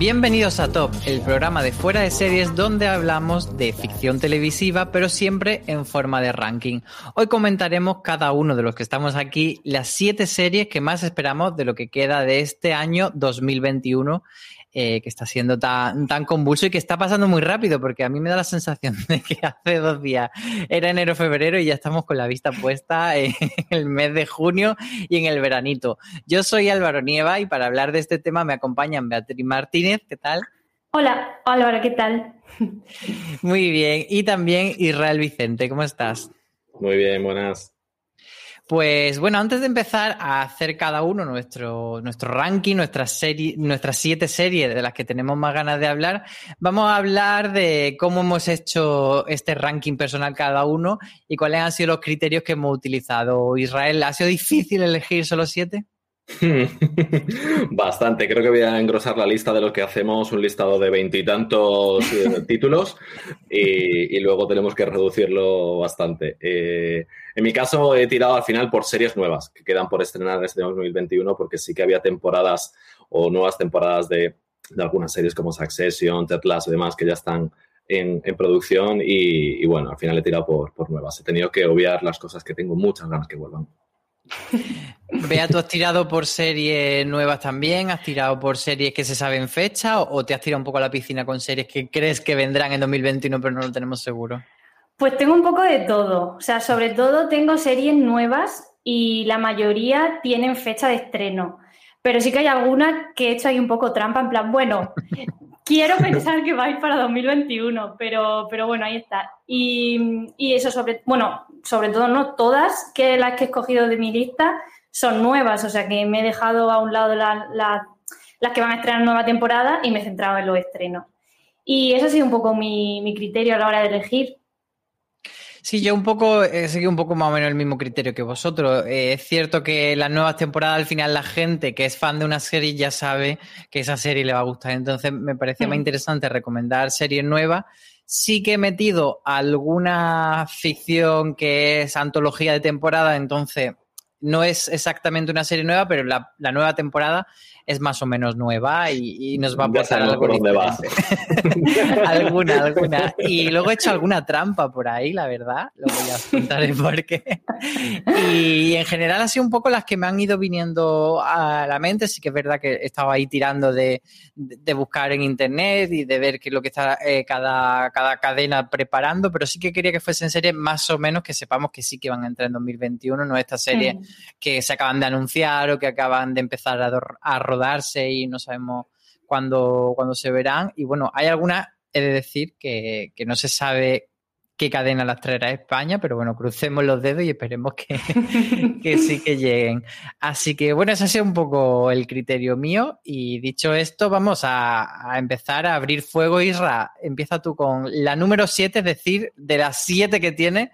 Bienvenidos a Top, el programa de fuera de series donde hablamos de ficción televisiva, pero siempre en forma de ranking. Hoy comentaremos cada uno de los que estamos aquí las siete series que más esperamos de lo que queda de este año 2021 eh, que está siendo tan, tan convulso y que está pasando muy rápido, porque a mí me da la sensación de que hace dos días era enero, febrero y ya estamos con la vista puesta en el mes de junio y en el veranito. Yo soy Álvaro Nieva y para hablar de este tema me acompañan Beatriz Martínez, ¿qué tal? Hola, Álvaro, ¿qué tal? Muy bien, y también Israel Vicente, ¿cómo estás? Muy bien, buenas. Pues bueno, antes de empezar a hacer cada uno nuestro, nuestro ranking, nuestras, nuestras siete series de las que tenemos más ganas de hablar, vamos a hablar de cómo hemos hecho este ranking personal cada uno y cuáles han sido los criterios que hemos utilizado. Israel, ¿ha sido difícil elegir solo siete? Bastante, creo que voy a engrosar la lista de los que hacemos, un listado de veintitantos eh, títulos y, y, luego tenemos que reducirlo bastante. Eh, en mi caso he tirado al final por series nuevas que quedan por estrenar en este 2021 porque sí que había temporadas o nuevas temporadas de, de algunas series como Succession, Ted Lasso y demás que ya están en, en producción y, y, bueno, al final he tirado por, por nuevas. He tenido que obviar las cosas que tengo muchas ganas que vuelvan. Bea, ¿tú has tirado por series nuevas también? ¿Has tirado por series que se saben fecha o te has tirado un poco a la piscina con series que crees que vendrán en 2021 pero no lo tenemos seguro? Pues tengo un poco de todo. O sea, sobre todo tengo series nuevas y la mayoría tienen fecha de estreno. Pero sí que hay algunas que he hecho ahí un poco trampa, en plan, bueno, quiero pensar que va a ir para 2021, pero, pero bueno, ahí está. Y, y, eso sobre, bueno, sobre todo no todas que las que he escogido de mi lista son nuevas, o sea que me he dejado a un lado la, la, las que van a estrenar nueva temporada y me he centrado en los estrenos. Y eso ha sido un poco mi, mi criterio a la hora de elegir. Sí, yo un poco he seguido un poco más o menos el mismo criterio que vosotros. Eh, es cierto que las nuevas temporadas, al final, la gente que es fan de una serie ya sabe que esa serie le va a gustar. Entonces, me parecía mm. más interesante recomendar series nuevas. Sí que he metido alguna ficción que es antología de temporada, entonces no es exactamente una serie nueva, pero la, la nueva temporada es más o menos nueva y, y nos va a pasar algo por dónde va. alguna, alguna. Y luego he hecho alguna trampa por ahí, la verdad. Luego ya os contaré por qué. Y en general ha sido un poco las que me han ido viniendo a la mente. Sí que es verdad que he estado ahí tirando de, de buscar en internet y de ver qué es lo que está eh, cada, cada cadena preparando, pero sí que quería que fuesen series más o menos que sepamos que sí que van a entrar en 2021, no estas series mm. Que se acaban de anunciar o que acaban de empezar a, a rodar rodarse y no sabemos cuándo, cuándo se verán. Y bueno, hay algunas, he de decir, que, que no se sabe qué cadena las traerá a España, pero bueno, crucemos los dedos y esperemos que, que, sí que lleguen. Así que bueno, ese ha sido un poco el criterio mío. Y dicho esto, vamos a, a empezar a abrir fuego. Isra, empieza tú con la número 7, es decir, de las 7 que tiene,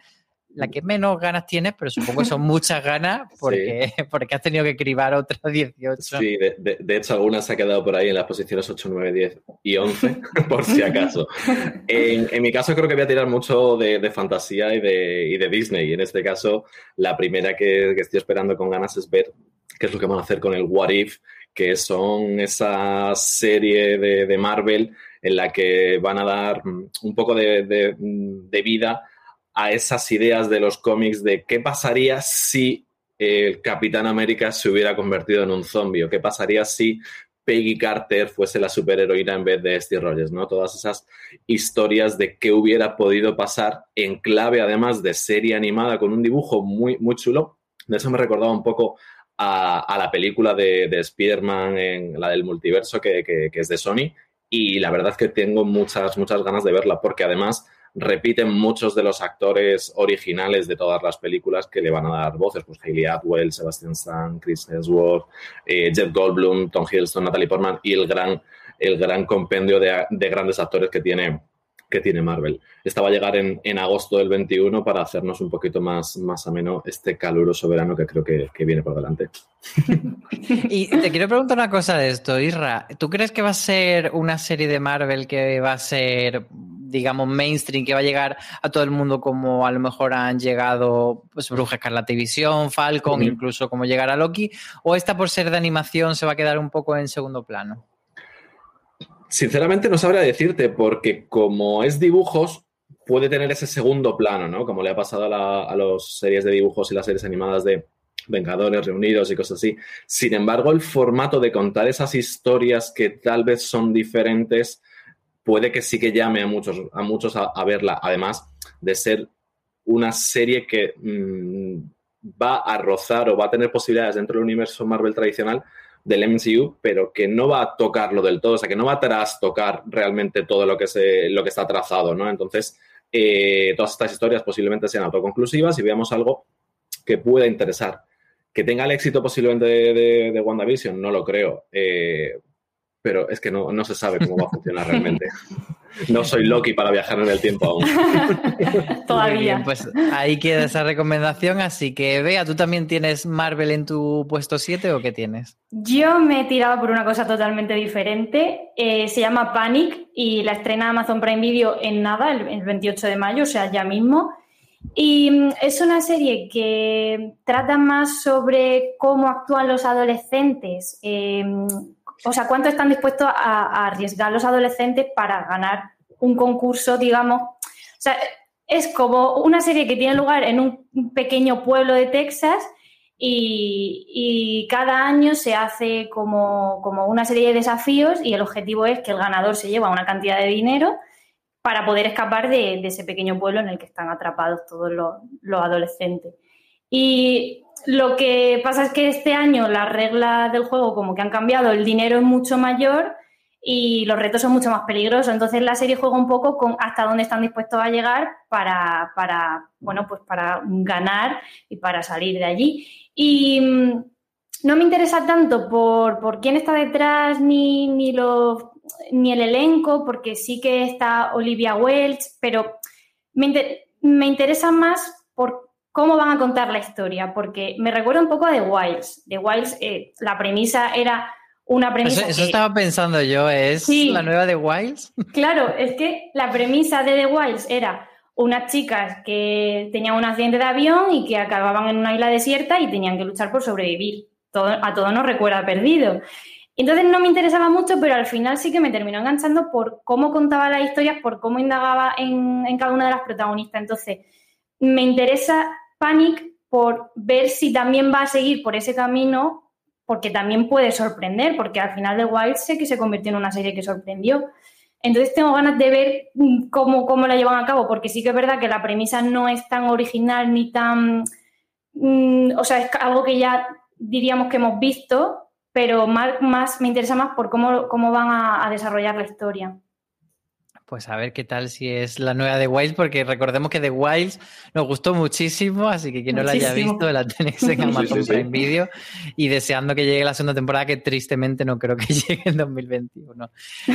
la que menos ganas tienes, pero supongo que son muchas ganas porque, porque has tenido que cribar otras 18. Sí, de, hecho algunas se ha quedado por ahí en las posiciones 8, 9, 10 y 11, por si acaso. En, mi caso creo que voy a tirar mucho de, fantasía y de, y de, Disney. Y en este caso, la primera que, que estoy esperando con ganas es ver qué es lo que van a hacer con el What If, que son esa serie de, Marvel en la que van a dar mm, un poco de, vida a esas ideas de los cómics de qué pasaría si el Capitán América se hubiera convertido en un zombie o qué pasaría si Peggy Carter fuese la superheroína en vez de Steve Rogers, ¿no? Todas esas historias de qué hubiera podido pasar en clave, además de serie animada con un dibujo muy, muy chulo. De eso me recordaba un poco a, la película de, de Spider-Man, en la del multiverso, que, es de Sony. Y la verdad es que tengo muchas, muchas ganas de verla, porque además repiten muchos de los actores originales de todas las películas que le van a dar voces, pues Hayley Atwell, Sebastian Stan, Chris Hemsworth, eh, Jeff Goldblum, Tom Hiddleston, Natalie Portman y el gran, el gran compendio de, de grandes actores que tiene, que tiene Marvel. Estaba a llegar en, agosto del 21 para hacernos un poquito más, más ameno este caluroso verano que creo que, viene por delante. y te quiero preguntar una cosa de esto, Isra. ¿Tú crees que va a ser una serie de Marvel que va a ser, digamos, mainstream, que va a llegar a todo el mundo como a lo mejor han llegado pues, Bruja Escarlata Visión, Falcon, incluso como llegar a Loki? ¿O esta por ser de animación se va a quedar un poco en segundo plano? Sinceramente no sabría decirte, porque como es dibujos, puede tener ese segundo plano, ¿no? Como le ha pasado a, las series de dibujos y las series animadas de Vengadores Reunidos y cosas así. Sin embargo, el formato de contar esas historias que tal vez son diferentes puede que sí que llame a muchos a, muchos a, verla. Además de ser una serie que mm, va a rozar o va a tener posibilidades dentro del universo Marvel tradicional del MCU, pero que no va a tocarlo del todo, o sea, que no va a trastocar realmente todo lo que, se, lo que está trazado, ¿no? Entonces, eh, todas estas historias posiblemente sean autoconclusivas y veamos algo que pueda interesar. Que tenga el éxito posiblemente de, de, WandaVision, no lo creo. Eh, pero es que no, no se sabe cómo va a funcionar realmente. No soy Loki para viajar en el tiempo aún. Todavía. pues ahí queda esa recomendación. Así que, vea, ¿tú también tienes Marvel en tu puesto 7 o qué tienes? Yo me he tirado por una cosa totalmente diferente. Eh, se llama Panic y la estrena Amazon Prime Video en nada, el, 28 de mayo, o sea, ya mismo. Y mm, es una serie que trata más sobre cómo actúan los adolescentes. Eh, o sea, cuánto están dispuestos a, arriesgar los adolescentes para ganar un concurso, digamos. O sea, es como una serie que tiene lugar en un pequeño pueblo de Texas y, cada año se hace como, una serie de desafíos y el objetivo es que el ganador se lleva una cantidad de dinero para poder escapar de, ese pequeño pueblo en el que están atrapados todos los, los adolescentes. Y lo que pasa es que este año las reglas del juego como que han cambiado, el dinero es mucho mayor y los retos son mucho más peligrosos. Entonces la serie juega un poco con hasta dónde están dispuestos a llegar para, para bueno, pues para ganar y para salir de allí. Y mm, no me interesa tanto por, quién está detrás ni, ni, ni el elenco, porque sí que está Olivia Welch, pero me, me interesa más por cómo van a contar la historia, porque me recuerda un poco a The Wilds. The Wilds, eh, la premisa era una premisa. Eso, estaba pensando yo, ¿es la nueva The Wilds? Claro, es que la premisa de The Wilds era unas chicas que tenían un accidente de avión y que acababan en una isla desierta y tenían que luchar por sobrevivir. Todo, a todo nos recuerda perdido. Entonces no me interesaba mucho, pero al final sí que me terminó enganchando por cómo contaba las historias, por cómo indagaba en, en cada una de las protagonistas. Entonces, me interesa Panic por ver si también va a seguir por ese camino, porque también puede sorprender, porque al final de Wild sé que se convirtió en una serie que sorprendió. Entonces tengo ganas de ver mm, cómo, cómo la llevan a cabo, porque sí que es verdad que la premisa no es tan original ni tan... Mm, o sea, es algo que ya diríamos que hemos visto, pero más, me interesa más por cómo, cómo van a desarrollar la historia. Pues a ver qué tal si es la nueva de Wilds, porque recordemos que The Wilds nos gustó muchísimo, así que quien no la haya visto la tenéis en Amazon Prime Video. Y deseando que llegue la segunda temporada, que tristemente no creo que llegue en 2021.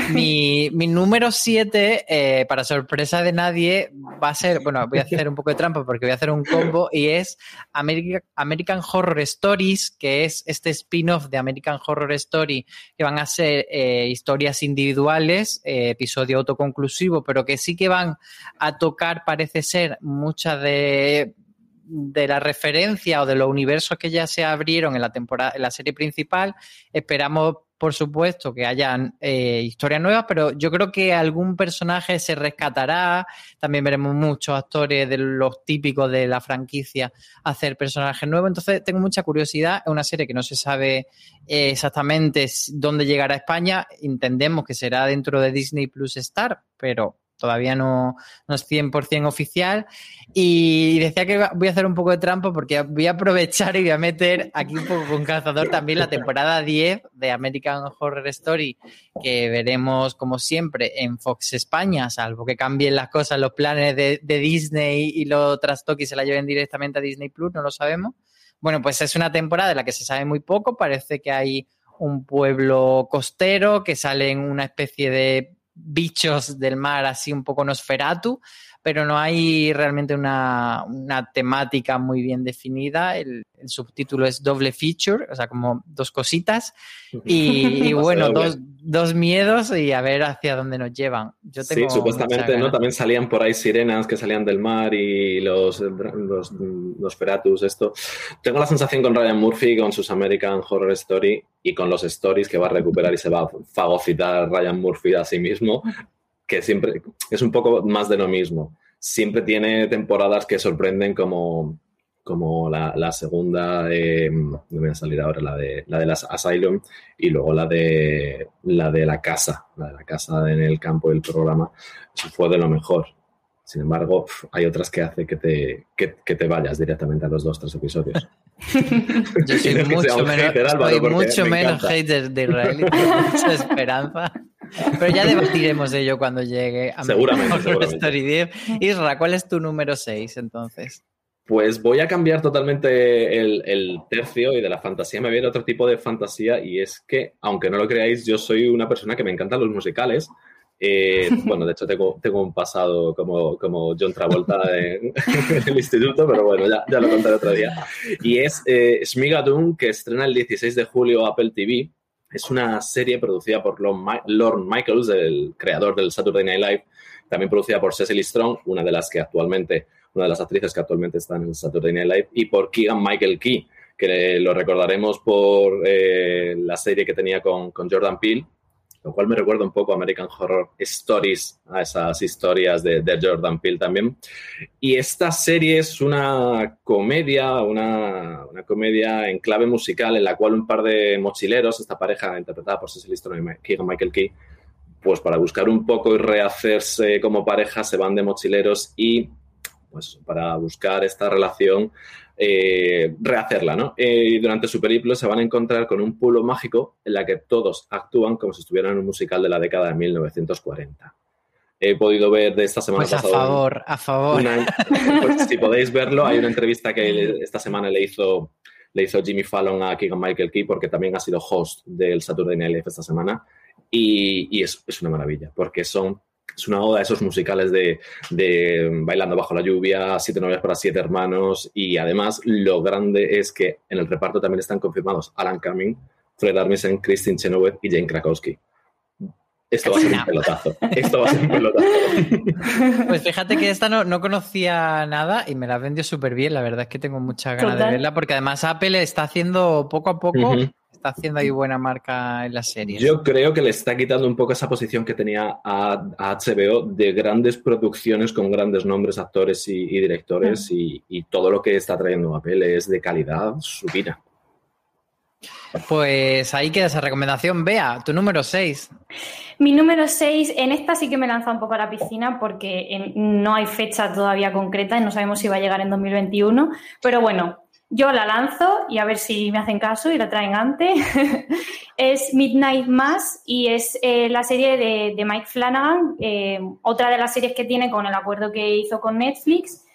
Mi, mi número 7, eh, para sorpresa de nadie, va a ser, bueno, voy a hacer un poco de trampa porque voy a hacer un combo y es American Horror Stories, que es este spin-off de American Horror Story, que van a ser eh, historias individuales, eh, episodio autoconclusivo pero que sí que van a tocar, parece ser, muchas de, de la referencia o de los universos que ya se abrieron en la temporada, en la serie principal. Esperamos por supuesto, que hayan eh, historias nuevas, pero yo creo que algún personaje se rescatará. También veremos muchos actores de los típicos de la franquicia hacer personajes nuevos. Entonces, tengo mucha curiosidad. Es una serie que no se sabe eh, exactamente dónde llegará a España. Entendemos que será dentro de Disney Plus Star, pero todavía no, no es 100% oficial. Y decía que voy a hacer un poco de trampa porque voy a aprovechar y voy a meter aquí un poco con cazador también la temporada 10 de American Horror Story, que veremos como siempre en Fox España, salvo que cambien las cosas, los planes de, Disney y lo trastoque y se la lleven directamente a Disney Plus, no lo sabemos. Bueno, pues es una temporada de la que se sabe muy poco, parece que hay un pueblo costero que sale en una especie de bichos del mar así un poco Nosferatu, pero no hay realmente una, temática muy bien definida. El, subtítulo es doble feature, o sea, como dos cositas. Y, bueno, dos, miedos y a ver hacia dónde nos llevan. Yo sí, supuestamente, ¿no? También salían por ahí sirenas que salían del mar y los, los, los Feratus, esto. Tengo la sensación con Ryan Murphy, con sus American Horror Story y con los stories que va a recuperar y se va a fagocitar Ryan Murphy a sí mismo que siempre es un poco más de lo mismo. Siempre tiene temporadas que sorprenden como, como la, segunda, eh, no me voy a salir ahora, la de, la de las Asylum y luego la de, la de la casa, la de la casa en el campo del programa. Eso fue de lo mejor. Sin embargo, hay otras que hace que te, que, te vayas directamente a los dos, tres episodios. Yo soy mucho menos, mucho menos hater de Israel y mucha esperanza. Pero ya debatiremos de ello cuando llegue a seguramente, seguramente. Story 10. Isra, ¿cuál es tu número 6 entonces? Pues voy a cambiar totalmente el, tercio y de la fantasía me viene otro tipo de fantasía y es que, aunque no lo creáis, yo soy una persona que me encantan los musicales. Eh, bueno, de hecho tengo, tengo un pasado como, como John Travolta en, el instituto, pero bueno, ya, ya, lo contaré otro día. Y es eh, que estrena el 16 de julio Apple TV es una serie producida por Lorne Michaels, el creador del Saturday Night Live, también producida por Cecily Strong, una de las que actualmente, una de las actrices que actualmente está en el Saturday Night Live, y por Keegan Michael Key, que lo recordaremos por eh, la serie que tenía con, con Jordan Peele, lo cual me recuerda un poco a American Horror Stories, a esas historias de, Jordan Peele también. Y esta serie es una comedia, una, comedia en clave musical en la cual un par de mochileros, esta pareja interpretada por Cecily Strong y Michael Key, pues para buscar un poco y rehacerse como pareja se van de mochileros y pues para buscar esta relación eh, rehacerla, ¿no? Eh, y durante su periplo se van a encontrar con un pueblo mágico en la que todos actúan como si estuvieran en un musical de la década de 1940. He podido ver de esta semana pues a favor, a favor. pues si podéis verlo, hay una entrevista que esta semana le hizo, le hizo Jimmy Fallon a Keegan Michael Key porque también ha sido host del Saturday Night Live esta semana y, es, es, una maravilla porque son es una oda a esos musicales de, Bailando bajo la lluvia, Siete novias para siete hermanos y además lo grande es que en el reparto también están confirmados Alan Cumming, Fred Armisen, Christine Chenoweth y Jane Krakowski. Esto va a ser un pelotazo. Esto va a ser un pelotazo. Pues fíjate que esta no, conocía nada y me la vendió súper bien. La verdad es que tengo mucha ganas de verla porque además Apple está haciendo poco a poco está haciendo ahí buena marca en la serie. Yo creo que le está quitando un poco esa posición que tenía a, HBO de grandes producciones con grandes nombres, actores y, directores y, todo lo que está trayendo Apple es de calidad supina. Pues ahí queda esa recomendación. Vea, tu número 6. Mi número 6, en esta sí que me lanza un poco a la piscina porque no hay fecha todavía concreta y no sabemos si va a llegar en 2021. Pero bueno, yo la lanzo y a ver si me hacen caso y la traen antes. es Midnight Mass y es eh, la serie de, Mike Flanagan, eh, otra de las series que tiene con el acuerdo que hizo con Netflix.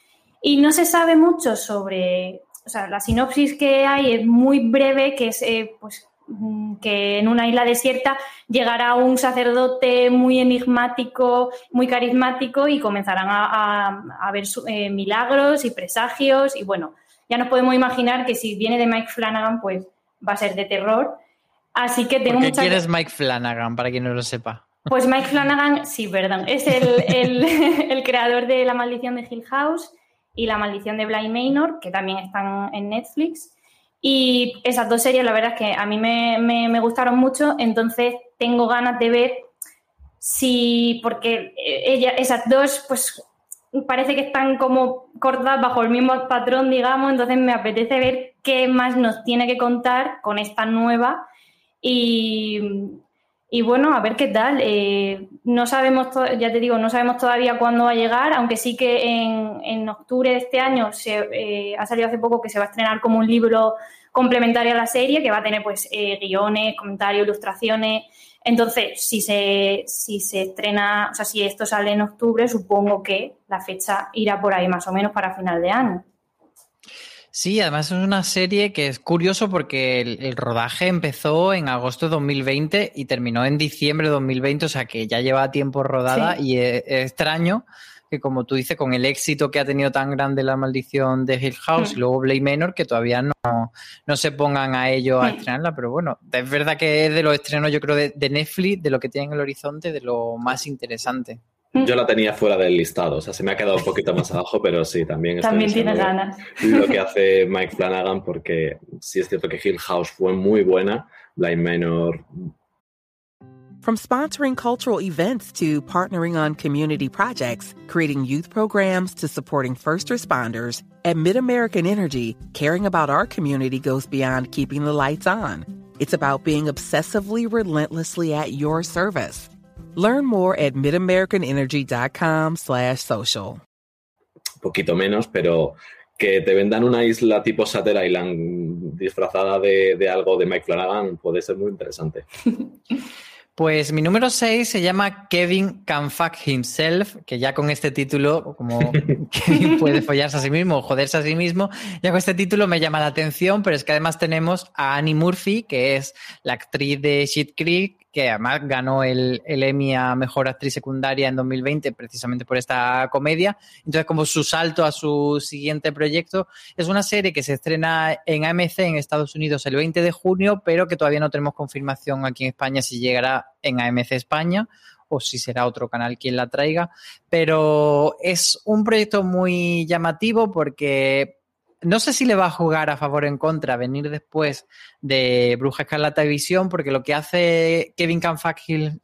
Y no se sabe mucho sobre, o sea, la sinopsis que hay es muy breve, que es eh, pues mm, que en una isla desierta llegará un sacerdote muy enigmático, muy carismático y comenzarán a, a, ver milagros y presagios y bueno, ya nos podemos imaginar que si viene de Mike Flanagan, pues va a ser de terror. Así que tengo ¿Qué ¿Quién es Mike Flanagan, para quien no lo sepa? Pues Mike Flanagan, sí, perdón, es el, creador de La maldición de Hill House y La maldición de Blind Manor, que también están en Netflix. Y esas dos series, la verdad es que a mí me, me gustaron mucho, entonces tengo ganas de ver si, porque ella, esas dos, pues parece que están como cortadas bajo el mismo patrón, digamos, entonces me apetece ver qué más nos tiene que contar con esta nueva y, bueno, a ver qué tal. Eh, no sabemos, ya te digo, no sabemos todavía cuándo va a llegar, aunque sí que en, octubre de este año se, eh, ha salido hace poco que se va a estrenar como un libro complementario a la serie, que va a tener pues eh, guiones, comentarios, ilustraciones entonces, si se, si se estrena, o sea, si esto sale en octubre, supongo que la fecha irá por ahí más o menos para final de año. Sí, además es una serie que es curioso porque el, rodaje empezó en agosto de 2020 y terminó en diciembre de 2020, o sea que ya lleva tiempo rodada y es extraño que como tú dices, con el éxito que ha tenido tan grande la maldición de Hill House y mm. luego Blade Manor, que todavía no, no se pongan a ello a mm. estrenarla, pero bueno, es verdad que es de los estrenos, yo creo, de, Netflix, de lo que tiene en el horizonte, de lo más interesante. Yo la tenía fuera del listado, o sea, se me ha quedado un poquito más abajo, pero sí, también. También tiene ganas. Lo que hace Mike Flanagan, porque sí es cierto que Hill House fue muy buena, Blind Manor From sponsoring cultural events to partnering on community projects, creating youth programs to supporting first responders, at MidAmerican Energy, caring about our community goes beyond keeping the lights on. It's about being obsessively relentlessly at your service. Learn more at midamericanenergy.com slash social. Poquito menos, pero que te vendan una isla tipo Satter Island disfrazada de, de algo de Mike Flanagan puede ser muy interesante. Pues mi número 6 se llama Kevin Can Fuck Himself, que ya con este título, como Kevin puede follarse a sí mismo o joderse a sí mismo, ya con este título me llama la atención, pero es que además tenemos a Annie Murphy, que es la actriz de Shit Creek, que además ganó el, Emmy a Mejor Actriz Secundaria en 2020 precisamente por esta comedia. Entonces, como su salto a su siguiente proyecto, es una serie que se estrena en AMC en Estados Unidos el 20 de junio, pero que todavía no tenemos confirmación aquí en España si llegará en AMC España o si será otro canal quien la traiga. Pero es un proyecto muy llamativo porque no sé si le va a jugar a favor o en contra venir después de Bruja Escarlata y Visión, porque lo que hace Kevin Can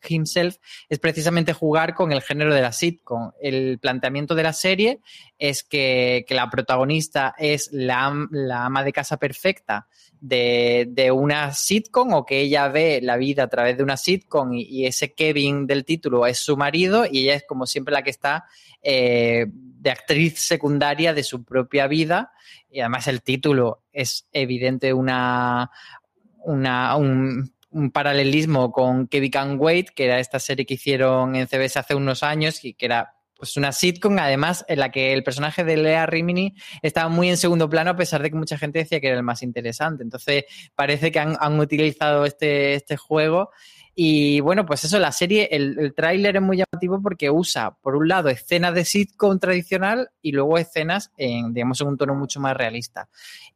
himself es precisamente jugar con el género de la sitcom. El planteamiento de la serie es que, la protagonista es la, ama de casa perfecta de, una sitcom o que ella ve la vida a través de una sitcom y, ese Kevin del título es su marido y ella es como siempre la que está eh, de actriz secundaria de su propia vida y además el título es evidente una, una un, paralelismo con Kevin Can Wait, que era esta serie que hicieron en CBS hace unos años y que era pues una sitcom, además, en la que el personaje de Lea Rimini estaba muy en segundo plano, a pesar de que mucha gente decía que era el más interesante. Entonces, parece que han, han utilizado este, este juego y bueno, pues eso, la serie, el, el tráiler es muy llamativo porque usa, por un lado, escenas de sitcom tradicional y luego escenas en, digamos, en un tono mucho más realista.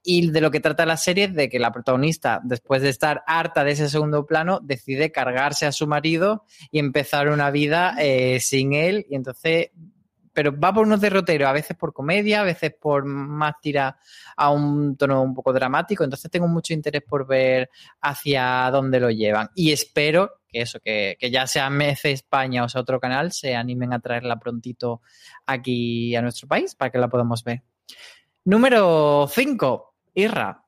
Y de lo que trata la serie es de que la protagonista, después de estar harta de ese segundo plano, decide cargarse a su marido y empezar una vida eh, sin él. Y entonces pero va por unos derroteros, a veces por comedia, a veces por más tira a un tono un poco dramático. Entonces tengo mucho interés por ver hacia dónde lo llevan. Y espero que eso, que, ya sea MC España o sea otro canal, se animen a traerla prontito aquí a nuestro país para que la podamos ver. Número 5, Irra.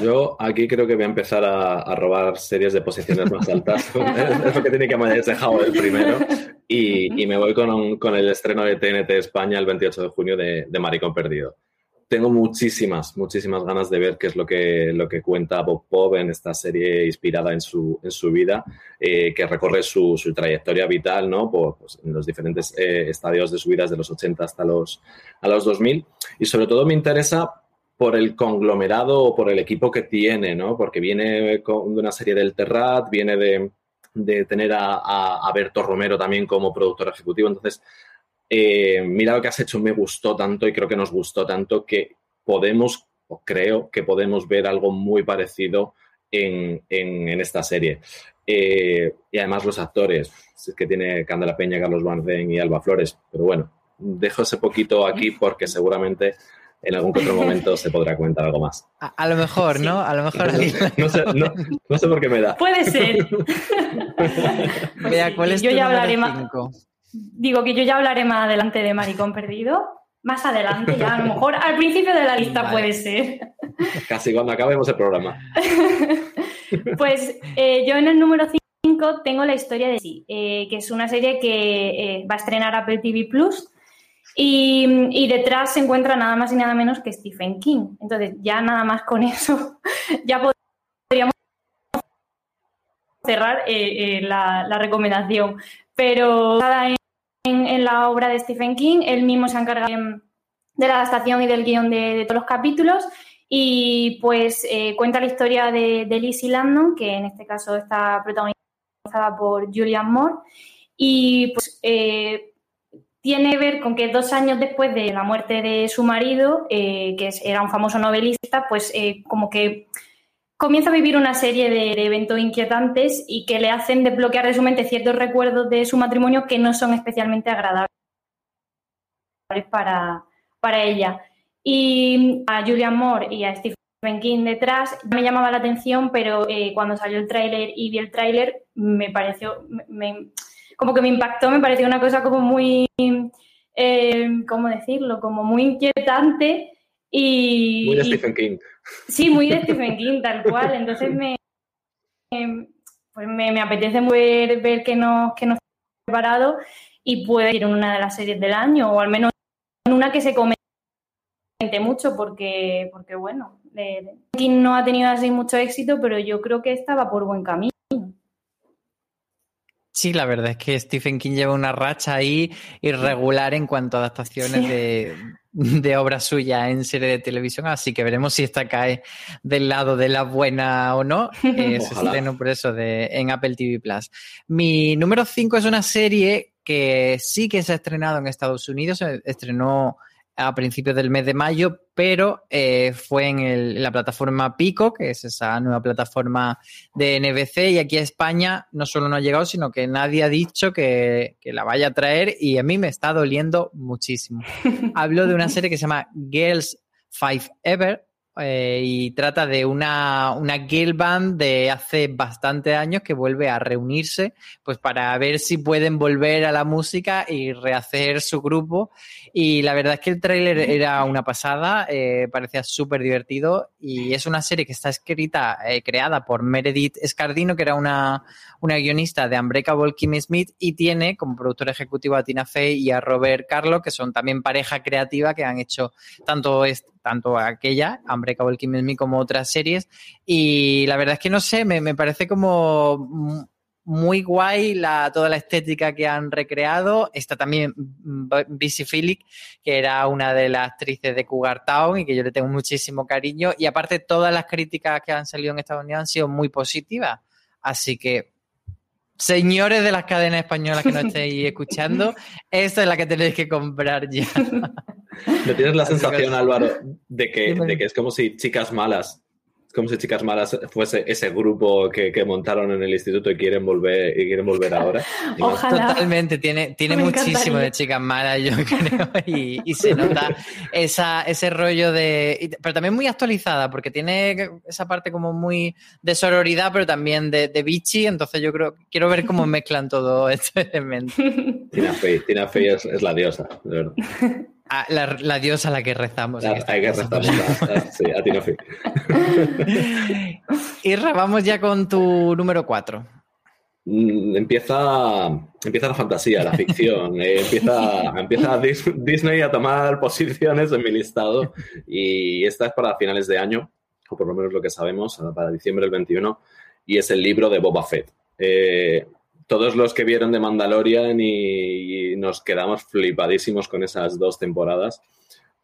Yo aquí creo que voy a empezar a, robar series de posiciones más altas. es lo que tiene que dejado el primero. Y, me voy con, con, el estreno de TNT España el 28 de junio de, de Maricón Perdido. tengo muchísimas, muchísimas ganas de ver qué es lo que, lo que cuenta Bob Pop en esta serie inspirada en su, en su vida, eh, que recorre su, su, trayectoria vital, ¿no? Por, pues, en los diferentes eh, estadios de su vida, desde los 80 hasta los, a los 2000. Y sobre todo me interesa por el conglomerado o por el equipo que tiene, ¿no? Porque viene de una serie del Terrat, viene de, de tener a, a, a Berto Romero también como productor ejecutivo. Entonces, eh, mira lo que has hecho, me gustó tanto y creo que nos gustó tanto que podemos, o creo que podemos ver algo muy parecido en, en, esta serie. Eh, y además los actores, es que tiene Candela Peña, Carlos Van y Alba Flores, pero bueno, dejo ese poquito aquí porque seguramente en algún otro momento se podrá comentar algo más. A, a lo mejor, ¿no? A lo mejor. No, sé, no, no, sé, por qué me da. Puede ser. Vea, ¿cuál es yo tu ya hablaré número más. cinco? Digo que yo ya hablaré más adelante de Maricón Perdido. Más adelante, ya a lo mejor al principio de la lista Vale. puede ser. Casi cuando acabemos el programa. Pues eh, yo en el número 5 tengo la historia de sí, eh, que es una serie que eh, va a estrenar Apple TV Plus. Y, detrás se encuentra nada más y nada menos que Stephen King. Entonces, ya nada más con eso, ya podríamos cerrar eh, eh, la, recomendación. Pero en, en- la obra de Stephen King, él mismo se encarga de, de la adaptación y del guion de, todos los capítulos. Y pues eh, cuenta la historia de, de Lizzie Landon, que en este caso está protagonizada por Julian Moore. Y pues tiene que ver con que dos años después de la muerte de su marido, eh, que era un famoso novelista, pues eh, como que comienza a vivir una serie de, eventos inquietantes y que le hacen desbloquear de su mente ciertos recuerdos de su matrimonio que no son especialmente agradables para, para ella. Y a Julian Moore y a Stephen King detrás me llamaba la atención, pero eh, cuando salió el tráiler y vi el tráiler me pareció, me- como que me impactó, me pareció una cosa como muy, eh, ¿cómo decirlo? Como muy inquietante y... Muy de Stephen King. Sí, muy de Stephen King, tal cual. Entonces me, em, pues me, me apetece ver, ver qué nos, qué nos preparado y puede ir en una de las series del año o al menos en una que se comente mucho porque, porque bueno, King no ha tenido así mucho éxito, pero yo creo que estaba por buen camino. Sí, la verdad es que Stephen King lleva una racha ahí irregular en cuanto a adaptaciones Sí. de, de obras suyas en serie de televisión, así que veremos si esta cae del lado de la buena o no. Eh, se Ojalá. estreno por eso de, en Apple TV Plus. Mi número 5 es una serie que sí que se ha estrenado en Estados Unidos, se estrenó a principios del mes de mayo, pero eh, fue en, el- en la plataforma Pico, que es esa nueva plataforma de NBC, y aquí a España no solo no ha llegado, sino que nadie ha dicho que, que la vaya a traer, y a mí me está doliendo muchísimo. Hablo de una serie que se llama Girls Five Ever. Eh, y trata de una, una girl band de hace bastante años que vuelve a reunirse pues para ver si pueden volver a la música y rehacer su grupo. Y la verdad es que el tráiler era una pasada, eh, parecía súper divertido y es una serie que está escrita, eh, creada por Meredith Scardino, que era una, una guionista de Unbreakable Kim Smith y tiene como productor ejecutivo a Tina Fey y a Robert Carlo, que son también pareja creativa que han hecho tanto, tanto aquella, Unbreakable Kim Smith, como otras series. Y la verdad es que no sé, me, me parece como muy guay la, toda la estética que han recreado. Está también Busy Phillips, que era una de las actrices de Cougar Town y que yo le tengo muchísimo cariño. Y aparte, todas las críticas que han salido en Estados Unidos han sido muy positivas. Así que, señores de las cadenas españolas que nos estéis escuchando, esta es la que tenéis que comprar ya. ¿No tienes la Así que- sensación, Álvaro, de que, de que es como si Chicas Malas, como si Chicas Malas fuese ese grupo que, que montaron en el instituto y quieren volver, y quieren volver ahora? Y no. Ojalá. Totalmente, tiene, tiene Me muchísimo encantaría. de chicas malas, yo creo, y, y se nota esa, ese rollo de... y- Pero también muy actualizada, porque tiene esa parte como muy de sororidad, pero también de, de bichi, entonces yo creo, quiero ver cómo mezclan todo este elemento. Tina Fey, Tina Fey es, es la diosa, de verdad. Ah, la, la diosa a la que rezamos. Ah, esta Hay que casa. restarnos a, a- sí, a Tina Fey. Irra, vamos ya con tu número 4. mm, empieza, empieza la fantasía, la ficción, eh, empieza, empieza Disney a tomar posiciones en mi listado y esta es para finales de año, o por lo menos lo que sabemos, para diciembre del 21, y es el libro de Boba Fett. Eh, todos los que vieron de Mandalorian y, nos quedamos flipadísimos con esas dos temporadas,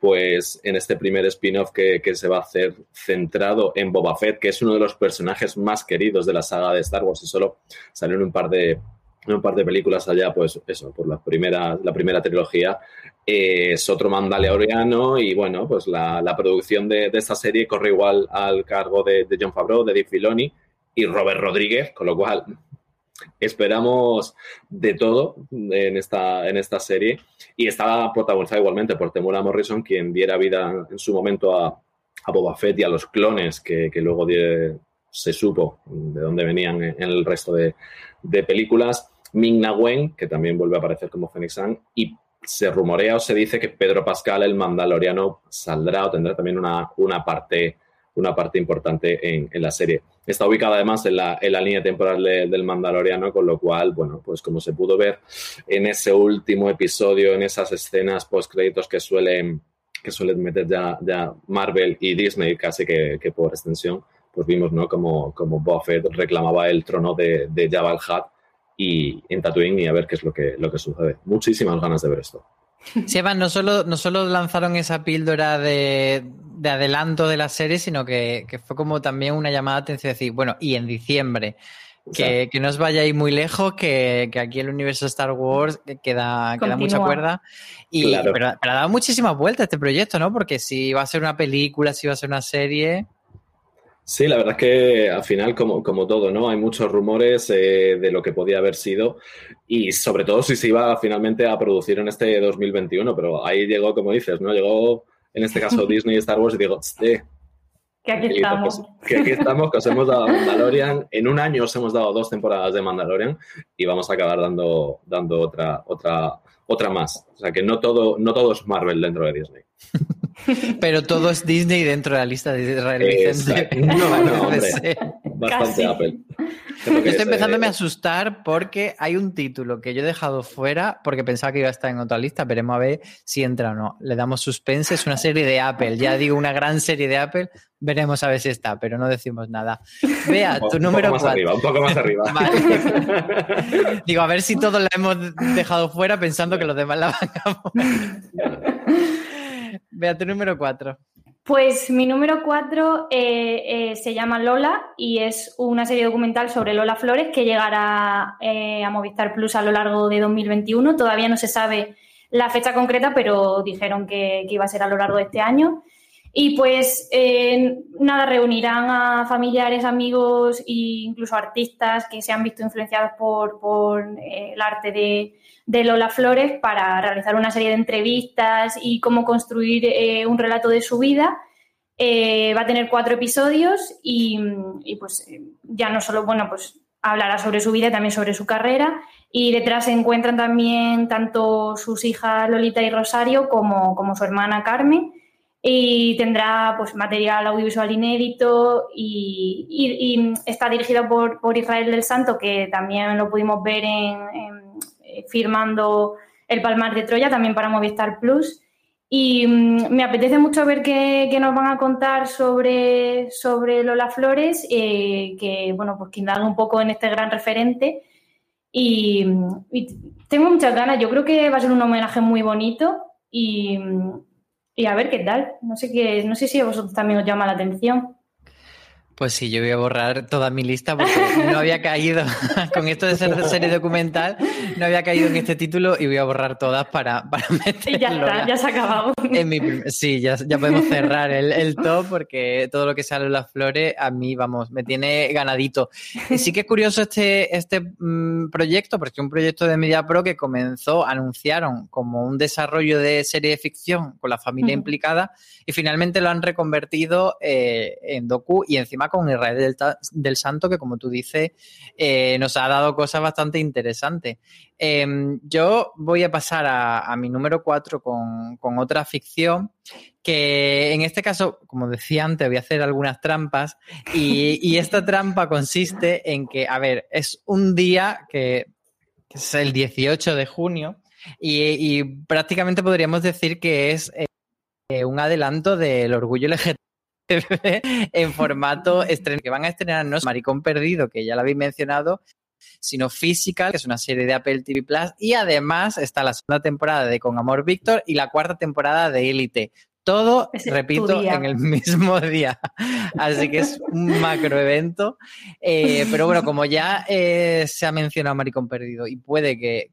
pues en este primer spin-off que, se va a hacer centrado en Boba Fett, que es uno de los personajes más queridos de la saga de Star Wars y solo salió en un par de, un par de películas allá, pues eso, por la primera, la primera trilogía, es otro mandaloriano y bueno, pues la, producción de, esta serie corre igual al cargo de, de John Favreau, de Dave Filoni y Robert Rodríguez, con lo cual esperamos de todo en esta, en esta serie y estaba protagonizada igualmente por Temura Morrison, quien diera vida en su momento a, Boba Fett y a los clones que, luego se supo de dónde venían en, el resto de, películas. Ming Na Wen, que también vuelve a aparecer como Phoenix y se rumorea o se dice que Pedro Pascal, el mandaloriano, saldrá o tendrá también una, una parte una parte importante en, la serie. Está ubicada además en la, línea temporal del Mandaloriano, con lo cual, bueno, pues como se pudo ver en ese último episodio, en esas escenas post-créditos que suelen, que suelen meter ya, Marvel y Disney, casi que, por extensión, pues vimos, ¿no? Como, como Buffett reclamaba el trono de, de Jabal Hat y en Tatooine y a ver qué es lo que, lo que sucede. Muchísimas ganas de ver esto. Sí, no solo, no solo lanzaron esa píldora de, adelanto de la serie, sino que, fue como también una llamada de atención decir, bueno, y en diciembre, que, no os vayáis muy lejos, que, aquí el universo Star Wars queda, queda mucha cuerda. Y, pero, ha dado muchísimas vueltas este proyecto, ¿no? Porque si va a ser una película, si va a ser una serie. Sí, la verdad es que al final, como, como todo, ¿no? Hay muchos rumores eh, de lo que podía haber sido y sobre todo si se iba finalmente a producir en este 2021, pero ahí llegó, como dices, ¿no? Llegó en este caso Disney y Star Wars y digo, eh, que aquí estamos. Que, aquí estamos, que os hemos dado Mandalorian. En un año os hemos dado dos temporadas de Mandalorian y vamos a acabar dando, dando otra, otra, otra más. O sea que no todo, no todo es Marvel dentro de Disney. Pero todo es Disney dentro de la lista de Israel No, no, hombre. Bastante Apple. estoy empezándome a asustar porque hay un título que yo he dejado fuera porque pensaba que iba a estar en otra lista. Veremos a ver si entra o no. Le damos suspense. Es una serie de Apple. Ya digo, una gran serie de Apple. Veremos a ver si está, pero no decimos nada. Vea, tu número un poco más arriba, un poco más arriba. Digo, a ver si todos la hemos dejado fuera pensando que los demás la van a Vea tu número 4. Pues mi número 4 eh, eh, se llama Lola y es una serie documental sobre Lola Flores que llegará eh, a Movistar Plus a lo largo de 2021. Todavía no se sabe la fecha concreta, pero dijeron que, iba a ser a lo largo de este año. Y pues nada, reunirán a familiares, amigos e incluso artistas que se han visto influenciados por, por el arte de, de Lola Flores para realizar una serie de entrevistas y cómo construir eh, un relato de su vida. Eh, va a tener cuatro episodios y, pues ya no solo, bueno, pues hablará sobre su vida, también sobre su carrera. Y detrás se encuentran también tanto sus hijas Lolita y Rosario como, como su hermana Carmen. Y tendrá pues material audiovisual inédito y, está dirigido por, por, Israel del Santo, que también lo pudimos ver en firmando el Palmar de Troya también para Movistar Plus. Y mm, me apetece mucho ver qué, nos van a contar sobre, sobre Lola Flores, eh, que bueno, pues que un poco en este gran referente. Y, tengo muchas ganas, yo creo que va a ser un homenaje muy bonito y, y a ver qué tal. No sé qué, no sé si a vosotros también os llama la atención. Pues sí, yo voy a borrar toda mi lista porque no había caído con esto de ser serie documental, no había caído en este título y voy a borrar todas para, para meterlo. Y ya está, ya se ha acabado. sí, ya, ya, podemos cerrar el, el, top porque todo lo que sale en las flores a mí, vamos, me tiene ganadito. Y sí que es curioso este, este mm, proyecto, porque es un proyecto de Media Pro que comenzó, anunciaron como un desarrollo de serie de ficción con la familia implicada y finalmente lo han reconvertido eh, en docu y encima con Israel del, Santo, que como tú dices, eh, nos ha dado cosas bastante interesantes. Em, yo voy a pasar a, mi número 4 con, con, otra ficción que en este caso, como decía antes, voy a hacer algunas trampas y, y esta trampa consiste en que, a ver, es un día que, que es el 18 de junio y, prácticamente podríamos decir que es eh, un adelanto del orgullo LGTB en formato estreno, que van a estrenar no es Maricón Perdido, que ya lo habéis mencionado, sino Physical, que es una serie de Apple TV Plus, y además está la segunda temporada de Con Amor Víctor y la cuarta temporada de Élite. Todo, repito, en el mismo día. Así que es un macro evento. Eh, pero bueno, como ya eh, se ha mencionado Maricón Perdido y puede que,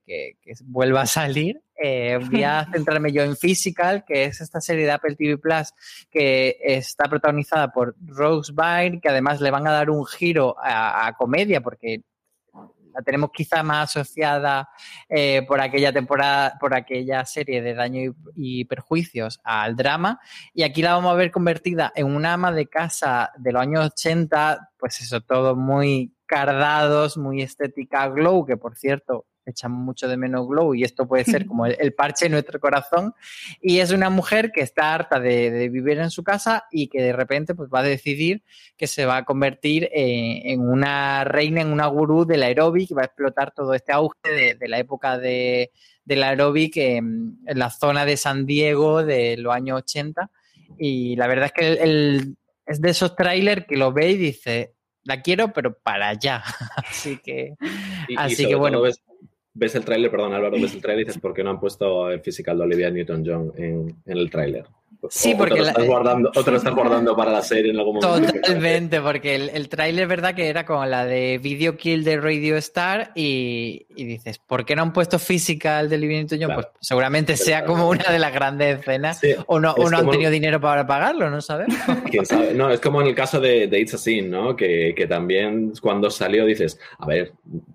vuelva a salir, eh, voy a centrarme yo en Physical, que es esta serie de Apple TV Plus que está protagonizada por Rose Byrne, que además le van a dar un giro a comedia, porque la tenemos quizá más asociada eh, por aquella temporada, por aquella serie de daño y, perjuicios al drama. Y aquí la vamos a ver convertida en una ama de casa de los años 80, pues eso, todo muy cardados, muy estética glow, que por cierto, echamos mucho de menos Glow y esto puede ser como el, parche en nuestro corazón. Y es una mujer que está harta de, vivir en su casa y que de repente pues, va a decidir que se va a convertir en, una reina, en una gurú del aeróbic y va a explotar todo este auge de, la época de, del aeróbic en, la zona de San Diego de los años 80. Y la verdad es que el, es de esos trailers que lo ve y dice, la quiero, pero para allá. así que, así que bueno ves el tráiler, perdón Álvaro, ves el tráiler y dices, ¿por qué no han puesto el physical de Olivia Newton-John en, en, el tráiler? Sí, porque... O te, lo estás guardando, lo estás guardando para la serie en algún momento. Totalmente, porque el, el tráiler, ¿verdad? Que era como la de Video Kill de Radio Star y, y dices, ¿por qué no han puesto Physical de Olivia Newton-John? Pues seguramente sea como una de las grandes escenas o no, o no han tenido dinero para pagarlo, no sabemos. ¿Quién sabe? No, es como en el caso de, de It's a Sin, ¿no? Que, que también cuando salió dices, a ver,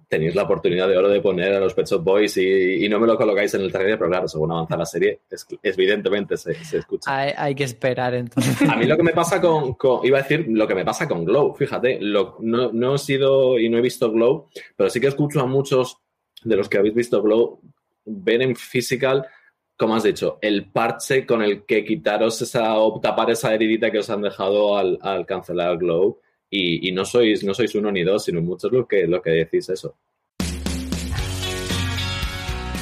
tenéis la oportunidad de oro de poner a los Pet Shop Boys y, no me lo colocáis en el trailer, pero claro, según avanza la serie, es, evidentemente se, escucha. Hay, que esperar entonces. A mí lo que me pasa con, iba a decir, lo que me pasa con Glow, fíjate, no, no he sido y no he visto Glow, pero sí que escucho a muchos de los que habéis visto Glow ver en Physical como has dicho, el parche con el que quitaros esa o tapar esa heridita que os han dejado al, al cancelar Glow y, no, sois, no sois uno ni dos, sino muchos los que, lo que decís eso.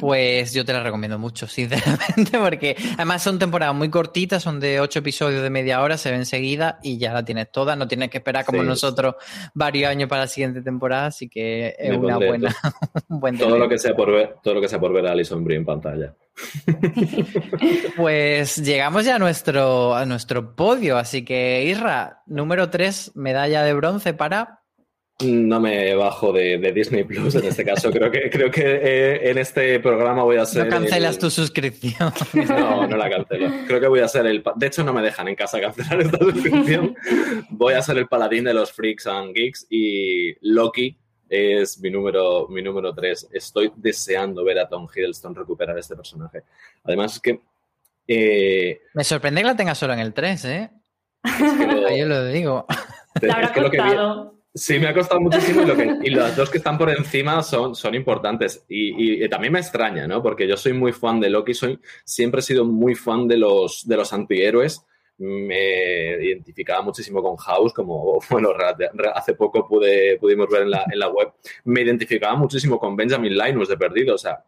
Pues yo te la recomiendo mucho, sinceramente, porque además son temporadas muy cortitas, son de ocho episodios de media hora, se ven seguida y ya la tienes toda, no tienes que esperar como nosotros varios años para la siguiente temporada, así que es una buena, un buen todo lo que sea por ver, todo lo que sea por ver a Alison Brie en pantalla. Pues llegamos ya a nuestro, a nuestro podio, así que Isra, número tres, medalla de bronce para no me bajo de, Disney Plus en este caso. Creo que, creo que eh, en este programa voy a ser. No cancelas tu suscripción. No, no la cancelo. Creo que voy a ser el. De hecho, no me dejan en casa cancelar esta suscripción. Voy a ser el paladín de los freaks and geeks y Loki es mi número, mi número 3. Estoy deseando ver a Tom Hiddleston recuperar este personaje. Además, es que. Eh, me sorprende que la tenga solo en el 3, ¿eh? Es que lo, Yo lo digo. habrá costado Sí, me ha costado muchísimo y, lo que, y las dos que están por encima son, son importantes. Y, y, también me extraña, ¿no? Porque yo soy muy fan de Loki, soy, siempre he sido muy fan de los, de los antihéroes. Me identificaba muchísimo con House, como bueno, hace poco pude, pudimos ver en la, en la web. Me identificaba muchísimo con Benjamin Linus de Perdido. O sea,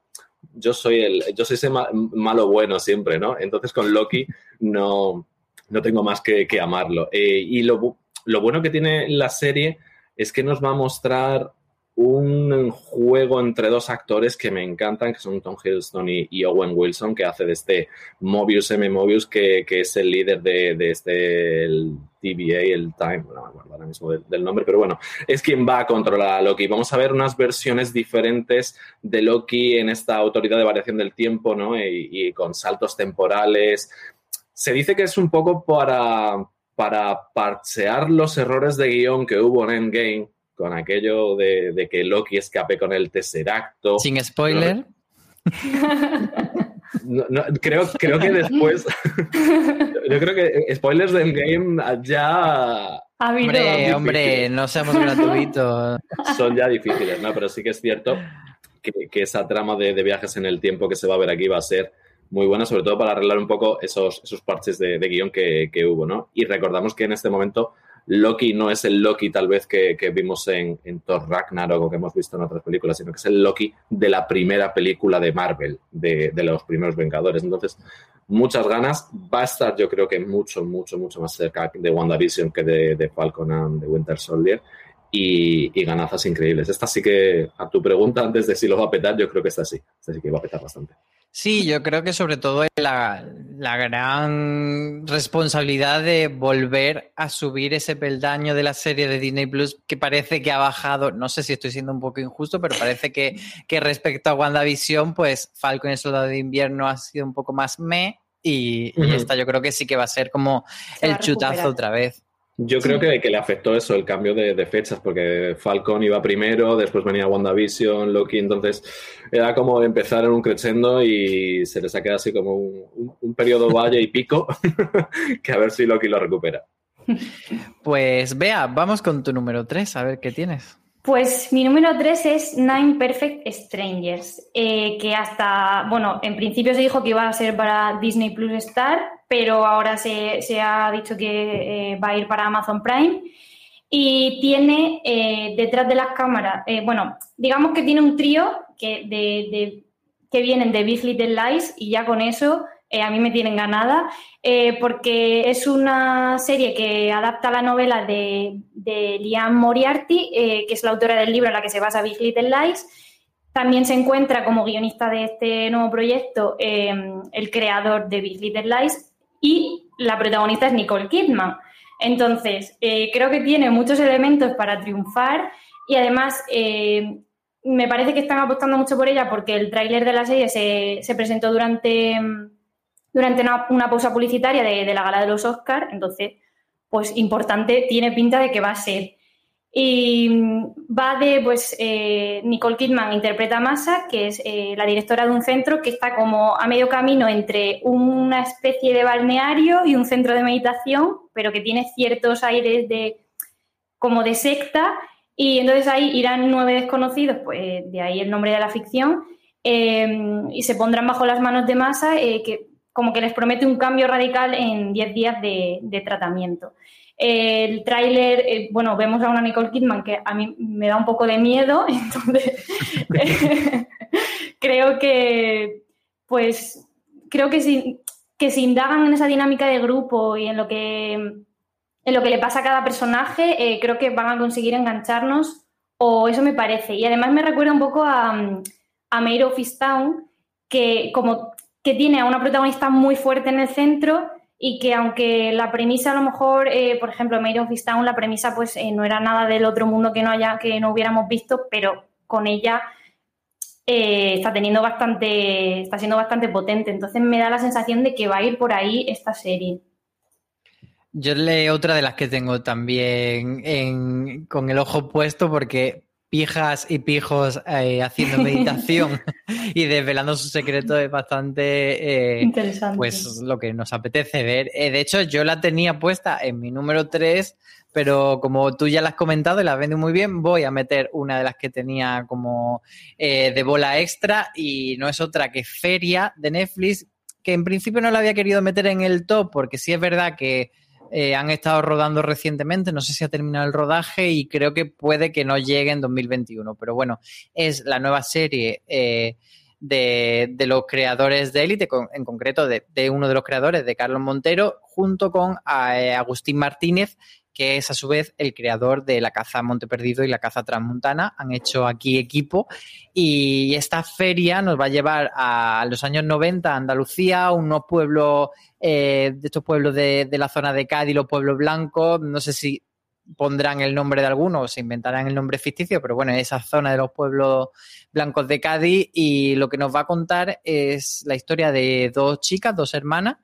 yo soy el, yo soy ese malo bueno siempre, ¿no? Entonces con Loki no, no tengo más que, que amarlo. Eh, y lo, lo bueno que tiene la serie es que nos va a mostrar un juego entre dos actores que me encantan, que son Tom Hiddleston y, Owen Wilson, que hace de este Mobius M. Mobius, que, es el líder de, este el TVA, el Time, no me acuerdo ahora mismo del, nombre, pero bueno, es quien va a controlar a Loki. Vamos a ver unas versiones diferentes de Loki en esta autoridad de variación del tiempo, ¿no? Y con saltos temporales. Se dice que es un poco para, para parchear los errores de guion que hubo en Endgame, con aquello de, que Loki escape con el Tesseracto. Sin spoiler. creo, creo que después. yo creo que spoilers de Endgame ya. Hombre, hombre, no seamos gratuitos. Son ya difíciles, ¿no? Pero sí que es cierto que, esa trama de, de, viajes en el tiempo que se va a ver aquí va a ser muy buena, sobre todo para arreglar un poco esos, esos parches de, guion que, hubo, ¿no? Y recordamos que en este momento Loki no es el Loki tal vez que, vimos en, en, Thor Ragnarok o que hemos visto en otras películas, sino que es el Loki de la primera película de Marvel, de, los primeros Vengadores. Entonces, muchas ganas. Va a estar, yo creo que mucho, mucho, mucho más cerca de WandaVision que de, de Falcon and de Winter Soldier. Y, y, ganazas increíbles. Esta sí que, a tu pregunta antes de si lo va a petar, yo creo que esta sí. Esta sí que va a petar bastante. Sí, yo creo que sobre todo la, la, gran responsabilidad de volver a subir ese peldaño de la serie de Disney Plus que parece que ha bajado, no sé si estoy siendo un poco injusto, pero parece que, que respecto a WandaVision, pues Falcon y el Soldado de Invierno ha sido un poco más me y, esta yo creo que sí que va a ser como el chutazo otra vez. Yo creo que, que, le afectó eso, el cambio de, fechas, porque Falcon iba primero, después venía WandaVision, Loki, entonces era como empezar en un crescendo y se les ha quedado así como un, periodo valle y pico, que a ver si Loki lo recupera. Pues vea, vamos con tu número 3, a ver qué tienes. Pues mi número 3 es Nine Perfect Strangers, eh, que hasta, bueno, en principio se dijo que iba a ser para Disney Plus Star, pero ahora se, ha dicho que eh, va a ir para Amazon Prime. Y tiene eh, detrás de las cámaras, bueno, digamos que tiene un trío que, de, que vienen de Big Little Lies y ya con eso eh, a mí me tienen ganada, eh, porque es una serie que adapta la novela de, de Liam Moriarty, eh, que es la autora del libro en la que se basa Big Little Lies. También se encuentra como guionista de este nuevo proyecto el creador de Big Little Lies y la protagonista es Nicole Kidman. Entonces, creo que tiene muchos elementos para triunfar y además me parece que están apostando mucho por ella porque el tráiler de la serie se, se presentó durante durante una, pausa publicitaria de, la gala de los Oscars, entonces, pues importante, tiene pinta de que va a ser. Y va de, pues, eh, Nicole Kidman interpreta a Masa, que es eh, la directora de un centro que está como a medio camino entre una especie de balneario y un centro de meditación, pero que tiene ciertos aires de como de secta. Y entonces ahí irán nueve desconocidos, pues de ahí el nombre de la ficción, eh, y se pondrán bajo las manos de Masa, que como que les promete un cambio radical en 10 días de, tratamiento. El tráiler, eh, bueno, vemos a una Nicole Kidman que a mí me da un poco de miedo, entonces creo que, pues, creo que si, que si indagan en esa dinámica de grupo y en lo que, en lo que le pasa a cada personaje, eh, creo que van a conseguir engancharnos, o eso me parece. Y además me recuerda un poco a, a Mayor of Town, que como que tiene a una protagonista muy fuerte en el centro y que aunque la premisa a lo mejor, eh, por ejemplo, Made of Town, la premisa pues eh, no era nada del otro mundo que no haya, que no hubiéramos visto, pero con ella eh, está teniendo bastante, está siendo bastante potente. Entonces me da la sensación de que va a ir por ahí esta serie. Yo leo otra de las que tengo también con el ojo puesto porque pijas y pijos eh, haciendo meditación y desvelando su secreto es bastante eh, Interesante. pues lo que nos apetece ver. Eh, de hecho, yo la tenía puesta en mi número 3, pero como tú ya la has comentado y la has vendido muy bien, voy a meter una de las que tenía como de bola extra y no es otra que Feria de Netflix, que en principio no la había querido meter en el top porque sí es verdad que eh, han estado rodando recientemente, no sé si ha terminado el rodaje y creo que puede que no llegue en 2021, pero bueno, es la nueva serie eh, de, de los creadores de Élite, en concreto de, de uno de los creadores, de Carlos Montero, junto con eh, Agustín Martínez, que es a su vez el creador de La Caza Monte Perdido y La Caza Transmontana. Han hecho aquí equipo. Y esta feria nos va a llevar a los años 90 a Andalucía, unos pueblos, eh, de estos pueblos de, de la zona de Cádiz, los pueblos blancos, no sé si pondrán el nombre de alguno o se inventarán el nombre ficticio, pero bueno, esa zona de los pueblos blancos de Cádiz. Y lo que nos va a contar es la historia de dos chicas, dos hermanas,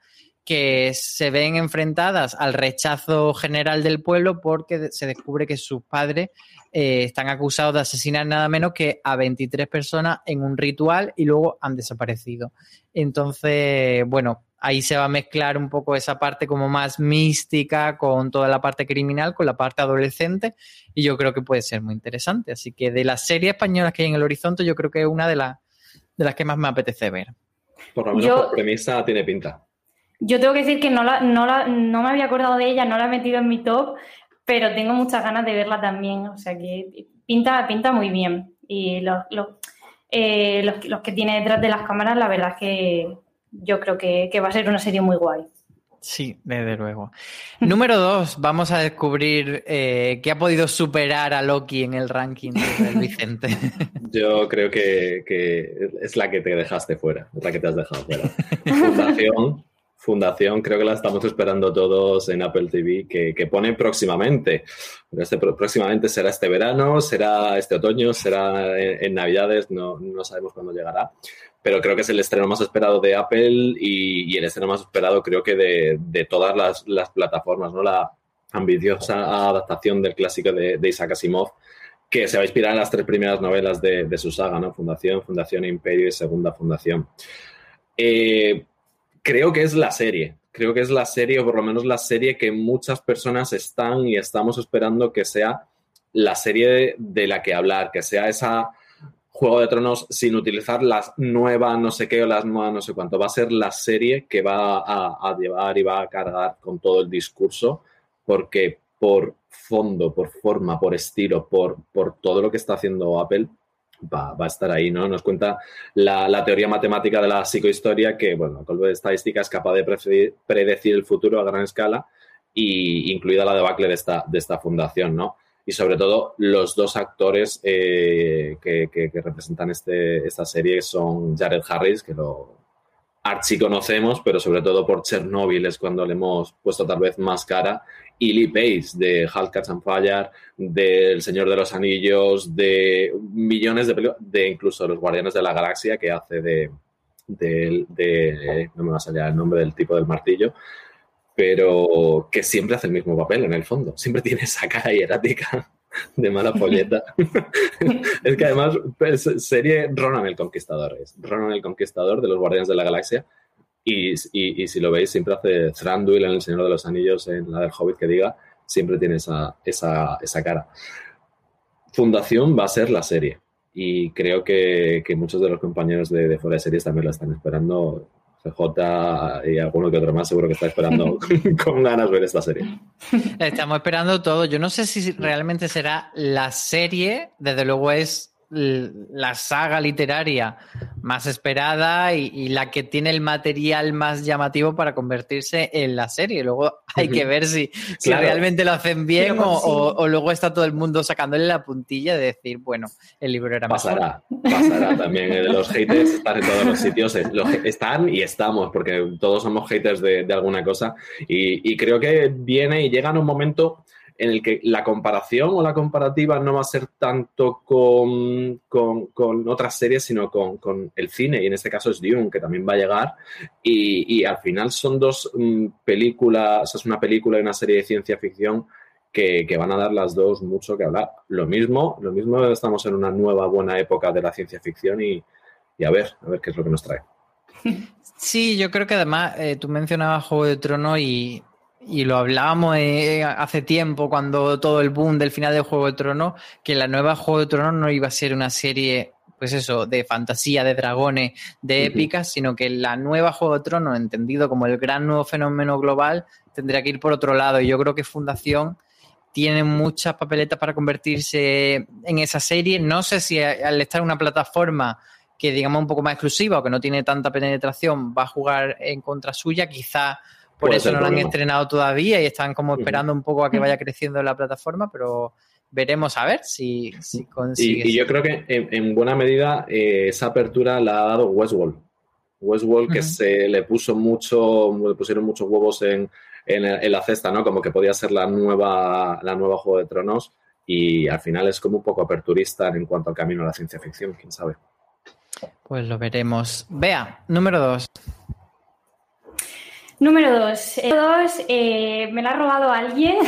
que se ven enfrentadas al rechazo general del pueblo porque se descubre que sus padres eh, están acusados de asesinar nada menos que a 23 personas en un ritual y luego han desaparecido. Entonces, bueno, ahí se va a mezclar un poco esa parte como más mística con toda la parte criminal, con la parte adolescente y yo creo que puede ser muy interesante. Así que de las series españolas que hay en el horizonte, yo creo que es una de, las de las que más me apetece ver. Por lo menos Yo- por premisa tiene pinta. Yo tengo que decir que no, la, no, la, no me había acordado de ella, no la he metido en mi top, pero tengo muchas ganas de verla también. O sea que pinta, pinta muy bien. Y los, los, eh, los, los que tiene detrás de las cámaras, la verdad es que yo creo que, que va a ser una serie muy guay. Sí, desde luego. Número dos, vamos a descubrir eh, qué ha podido superar a Loki en el ranking de Vicente. Yo creo que, que es la que te dejaste fuera, es la que te has dejado fuera. Fundación, Fundación, creo que la estamos esperando todos en Apple TV, que, que pone próximamente. Este próximamente será este verano, será este otoño, será en, Navidades, no, no sabemos cuándo llegará. Pero creo que es el estreno más esperado de Apple y, y el estreno más esperado creo que de, de todas las, las plataformas, ¿no? La ambiciosa adaptación del clásico de, de Isaac Asimov que se va a inspirar en las tres primeras novelas de, de su saga, ¿no? Fundación, Fundación Imperio y Segunda Fundación. Eh, creo que es la serie. Creo que es la serie, o por lo menos la serie que muchas personas están y estamos esperando que sea la serie de la que hablar, que sea esa Juego de Tronos sin utilizar las nuevas no sé qué o las nuevas no sé cuánto. Va a ser la serie que va a, a llevar y va a cargar con todo el discurso, porque por fondo, por forma, por estilo, por, por todo lo que está haciendo Apple, va, va a estar ahí, ¿no? Nos cuenta la, teoría matemática de la psicohistoria que, bueno, con de estadística es capaz de predecir, el futuro a gran escala y incluida la debacle de esta, de esta fundación, ¿no? Y sobre todo los dos actores eh, que, que, que, representan este, esta serie son Jared Harris, que lo archi conocemos, pero sobre todo por Chernobyl es cuando le hemos puesto tal vez más cara, y Lee Pace de Hulk Catch and Fire, de El Señor de los Anillos, de millones de películas, de incluso Los Guardianes de la Galaxia, que hace de, de, de, no me va a salir el nombre del tipo del martillo, pero que siempre hace el mismo papel en el fondo, siempre tiene esa cara hierática de mala polleta. es que además pues, serie Ronan el Conquistador, es Ronan el Conquistador de los Guardianes de la Galaxia. Y, y, y, si lo veis, siempre hace Thranduil en El Señor de los Anillos, en la del Hobbit que diga, siempre tiene esa, esa, esa cara. Fundación va a ser la serie. Y creo que, que muchos de los compañeros de, de fuera de series también la están esperando. CJ y alguno que otro más seguro que está esperando con ganas ver esta serie. Estamos esperando todo. Yo no sé si realmente será la serie, desde luego es la saga literaria más esperada y, y, la que tiene el material más llamativo para convertirse en la serie. Luego hay que ver si, claro. si realmente lo hacen bien o, o, o, luego está todo el mundo sacándole la puntilla de decir, bueno, el libro era pasará, mejor. Pasará también. Los haters están en todos los sitios. Están y estamos, porque todos somos haters de, de alguna cosa. Y, y creo que viene y llega en un momento en el que la comparación o la comparativa no va a ser tanto con, con, con otras series, sino con, con, el cine, y en este caso es Dune, que también va a llegar, y, y al final son dos um, películas, o sea, es una película y una serie de ciencia ficción que, van a dar las dos mucho que hablar. Lo mismo, lo mismo estamos en una nueva buena época de la ciencia ficción y, a ver, a ver qué es lo que nos trae. Sí, yo creo que además eh, tú mencionabas Juego de Tronos y, lo hablábamos eh, hace tiempo cuando todo el boom del final de Juego de Tronos, que la nueva Juego de Tronos no iba a ser una serie pues eso, de fantasía, de dragones, de épicas, sino que la nueva Juego de Tronos, entendido como el gran nuevo fenómeno global, tendría que ir por otro lado. Y yo creo que Fundación tiene muchas papeletas para convertirse en esa serie. No sé si al estar en una plataforma que digamos un poco más exclusiva o que no tiene tanta penetración va a jugar en contra suya, quizá por eso no la han estrenado todavía y están como esperando un poco a que vaya creciendo la plataforma, pero veremos a ver si, si consigue. Y, yo creo que en, buena medida eh, esa apertura la ha dado Westworld. Westworld que se le puso mucho, le pusieron muchos huevos en, en, la cesta, ¿no? Como que podía ser la nueva, la nueva Juego de Tronos y al final es como un poco aperturista en cuanto al camino a la ciencia ficción, quién sabe. Pues lo veremos. Vea, número dos. Número dos. Eh, dos eh, me la ha robado alguien.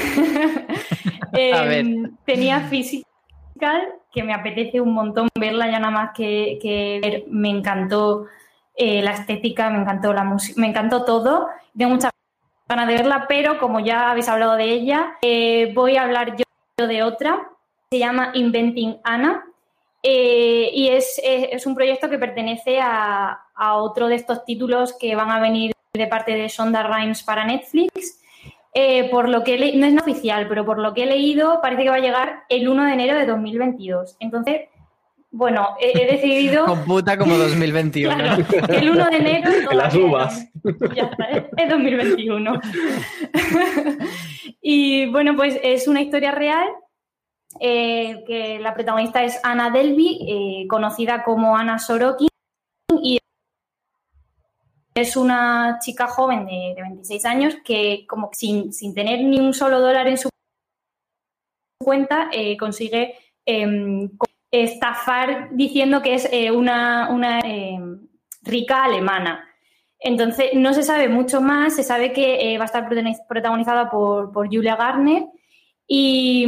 Em, tenía Physical, que me apetece un montón verla ya nada más que, ver. Me encantó eh, la estética, me encantó la música, me encantó todo. Tengo muchas ganas de verla, pero como ya habéis hablado de ella, voy a hablar yo de otra. Se llama Inventing Anna. Eh, y es, un proyecto que pertenece a, a otro de estos títulos que van a venir de parte de Shonda Rhimes para Netflix eh, por lo que no es oficial, pero por lo que he leído, parece que va a llegar el 1 de enero de 2022. Entonces, bueno, he, decidido. Computa como 2021. el 1 de enero. Las uvas. Ya está, es 2021. y bueno, pues es una historia real. Eh, que la protagonista es Ana Delby, eh, conocida como Ana Sorokin, y es una chica joven de, 26 años que, como sin, tener ni un solo dólar en su cuenta, eh, consigue em, estafar diciendo que es eh, una, em, rica alemana. Entonces, no se sabe mucho más, se sabe que eh, va a estar protagonizada por, Julia Garner. Y,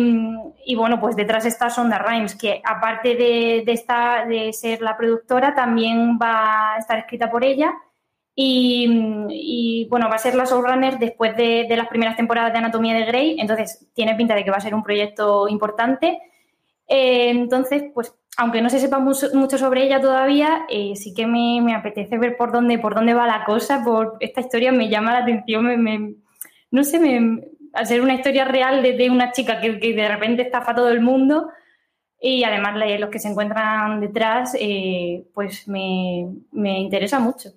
bueno, pues detrás está Sonda Rhimes, que aparte de, de, de ser la productora, también va a estar escrita por ella y, bueno, va a ser la showrunner después de, las primeras temporadas de Anatomía de Grey, entonces tiene pinta de que va a ser un proyecto importante. Eh, entonces, pues, aunque no se sepa mucho, sobre ella todavía, eh, sí que me, apetece ver por dónde, por dónde va la cosa, por esta historia me llama la atención, me, no sé, me, al ser una historia real de, una chica que, de repente estafa a todo el mundo y además los que se encuentran detrás, eh, pues me interesa mucho.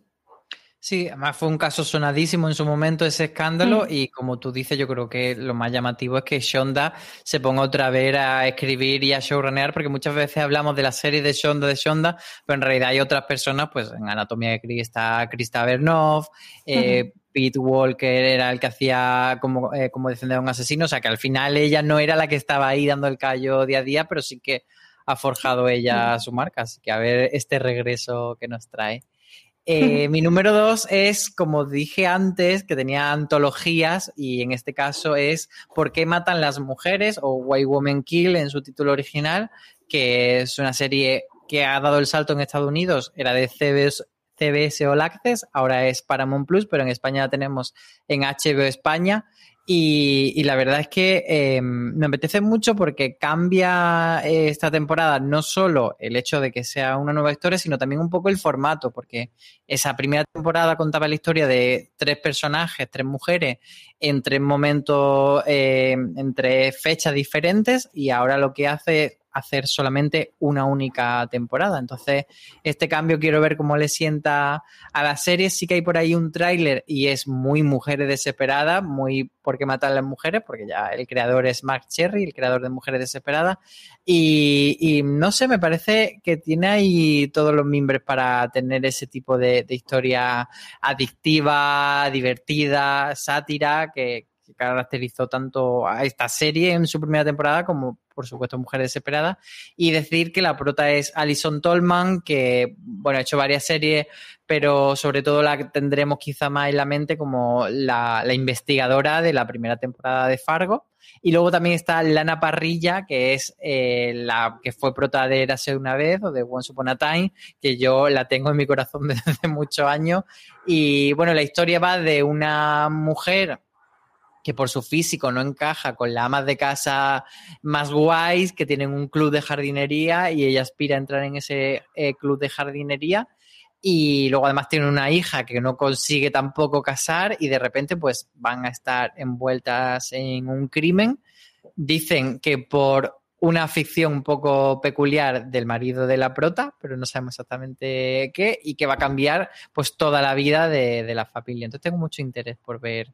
Sí, además fue un caso sonadísimo en su momento ese escándalo mm. y como tú dices, yo creo que lo más llamativo es que Shonda se ponga otra vez a escribir y a showrunnear porque muchas veces hablamos de la serie de Shonda de Shonda, pero en realidad hay otras personas, pues en Anatomía de Grey está Krista Bernov, eh, Pete Walker era el que hacía como, eh, como defender a un asesino, o sea que al final ella no era la que estaba ahí dando el callo día a día, pero sí que ha forjado ella mm. su marca, así que a ver este regreso que nos trae. Eh, mi número dos es, como dije antes, que tenía antologías y en este caso es ¿Por qué matan las mujeres? o Why Women Kill en su título original, que es una serie que ha dado el salto en Estados Unidos, era de CBS, CBS All Access, ahora es Paramount Plus, pero en España la tenemos en HBO España y, la verdad es que eh, me apetece mucho porque cambia eh, esta temporada no solo el hecho de que sea una nueva historia, sino también un poco el formato, porque esa primera temporada contaba la historia de tres personajes, tres mujeres, en tres momentos, eh, entre fechas diferentes, y ahora lo que hace hacer solamente una única temporada. Entonces, este cambio quiero ver cómo le sienta a la serie. Sí que hay por ahí un tráiler y es muy mujeres desesperadas, muy por qué matar a las mujeres, porque ya el creador es Mark Cherry, el creador de Mujeres Desesperadas. Y, no sé, me parece que tiene ahí todos los mimbres para tener ese tipo de, historia adictiva, divertida, sátira, que, que caracterizó tanto a esta serie en su primera temporada como, por supuesto, Mujer Desesperada. Y decir que la prota es Alison Tolman, que, bueno, ha hecho varias series, pero sobre todo la tendremos quizá más en la mente como la, la investigadora de la primera temporada de Fargo. Y luego también está Lana Parrilla, que es eh, la que fue prota de Érase una vez o de Once Upon a Time, que yo la tengo en mi corazón desde hace muchos años. Y bueno, la historia va de una mujer que por su físico no encaja con las amas de casa más guays, que tienen un club de jardinería y ella aspira a entrar en ese eh, club de jardinería y luego además tiene una hija que no consigue tampoco casar y de repente pues van a estar envueltas en un crimen. Dicen que por una afición un poco peculiar del marido de la prota, pero no sabemos exactamente qué, y que va a cambiar pues toda la vida de, de la familia. Entonces tengo mucho interés por ver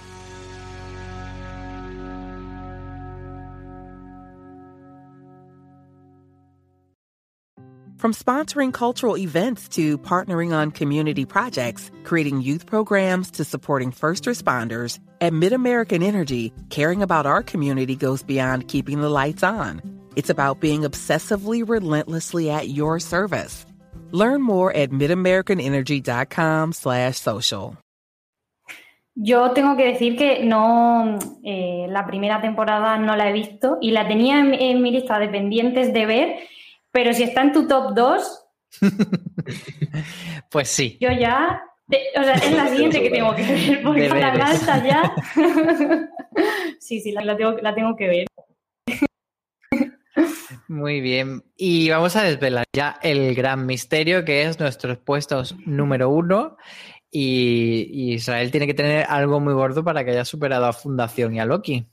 From sponsoring cultural events to partnering on community projects, creating youth programs to supporting first responders, at MidAmerican Energy, caring about our community goes beyond keeping the lights on. It's about being obsessively relentlessly at your service. Learn more at midamericanenergy.com slash social. Yo tengo que decir que no, eh, la primera temporada no la he visto y la tenía en, en mi lista de pendientes de ver Pero si está en tu top 2, pues sí. Yo ya. o sea, es la siguiente que tengo que ver, porque la alta ya. sí, sí, la, tengo, la tengo que ver. Muy bien. Y vamos a desvelar ya el gran misterio que es nuestros puestos número uno. Y, y Israel tiene que tener algo muy gordo para que haya superado a Fundación y a Loki.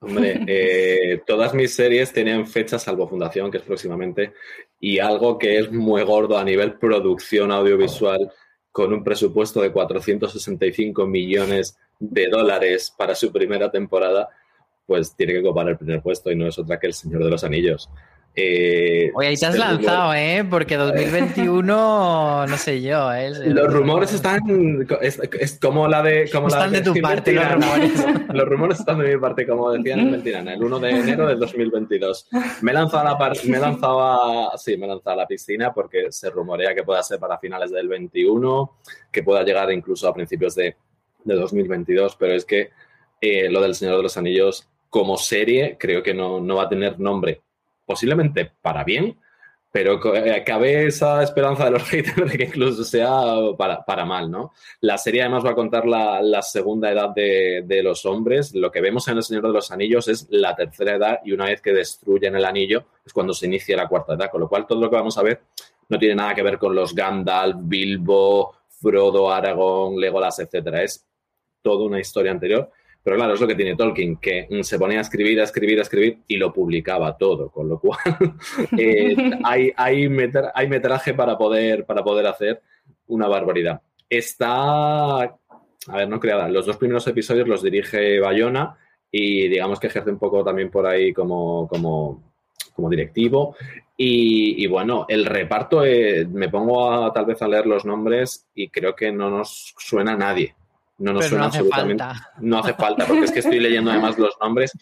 Hombre, eh, todas mis series tienen fecha salvo Fundación, que es próximamente, y algo que es muy gordo a nivel producción audiovisual, con un presupuesto de 465 millones de dólares para su primera temporada, pues tiene que copar el primer puesto y no es otra que El Señor de los Anillos. Eh, Oye, ahí te has lanzado, ¿eh? Porque 2021, no sé yo. ¿eh? Los rumores están. Es, como la de. Como están la de, tu parte los rumores. los rumores están de mi parte, como decían en Mentirana, el 1 de enero del 2022. Me he lanzado a la, me he lanzado a, sí, me he lanzado a la piscina porque se rumorea que pueda ser para finales del 21, que pueda llegar incluso a principios de, de 2022, pero es que eh, lo del Señor de los Anillos como serie creo que no, no va a tener nombre posiblemente para bien, pero eh, cabe esa esperanza de los haters de que incluso sea para, mal, ¿no? La serie además va a contar la, segunda edad de, de, los hombres. Lo que vemos en El Señor de los Anillos es la tercera edad y una vez que destruyen el anillo es cuando se inicia la cuarta edad, con lo cual todo lo que vamos a ver no tiene nada que ver con los Gandalf, Bilbo, Frodo, Aragorn, Legolas, etcétera. Es toda una historia anterior pero claro, es lo que tiene Tolkien, que se ponía a escribir, a escribir, a escribir y lo publicaba todo, con lo cual eh, hay, hay, hay, metraje para poder, para poder hacer una barbaridad. Está, a ver, no creada, los dos primeros episodios los dirige Bayona y digamos que ejerce un poco también por ahí como, como, como directivo. Y, bueno, el reparto, eh, me pongo a, tal vez a leer los nombres y creo que no nos suena a nadie. No nos suena absolutamente. No hace falta, porque es que estoy leyendo además los nombres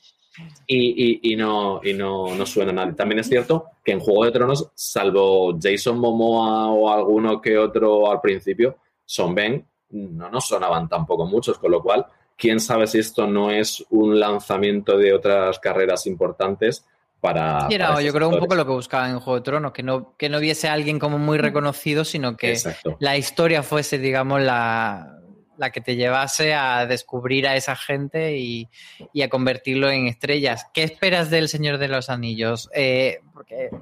y, no, y no, no suena nadie. También es cierto que en Juego de Tronos, salvo Jason Momoa o alguno que otro al principio, Son Ben, no nos sonaban tampoco muchos, con lo cual, quién sabe si esto no es un lanzamiento de otras carreras importantes. Para, yo creo un poco lo que buscaba en Juego de Tronos, que no, que no viese a alguien como muy reconocido, sino que la historia fuese, digamos, la, la que te llevase a descubrir a esa gente y, a convertirlo en estrellas. ¿Qué esperas del Señor de los Anillos? Eh,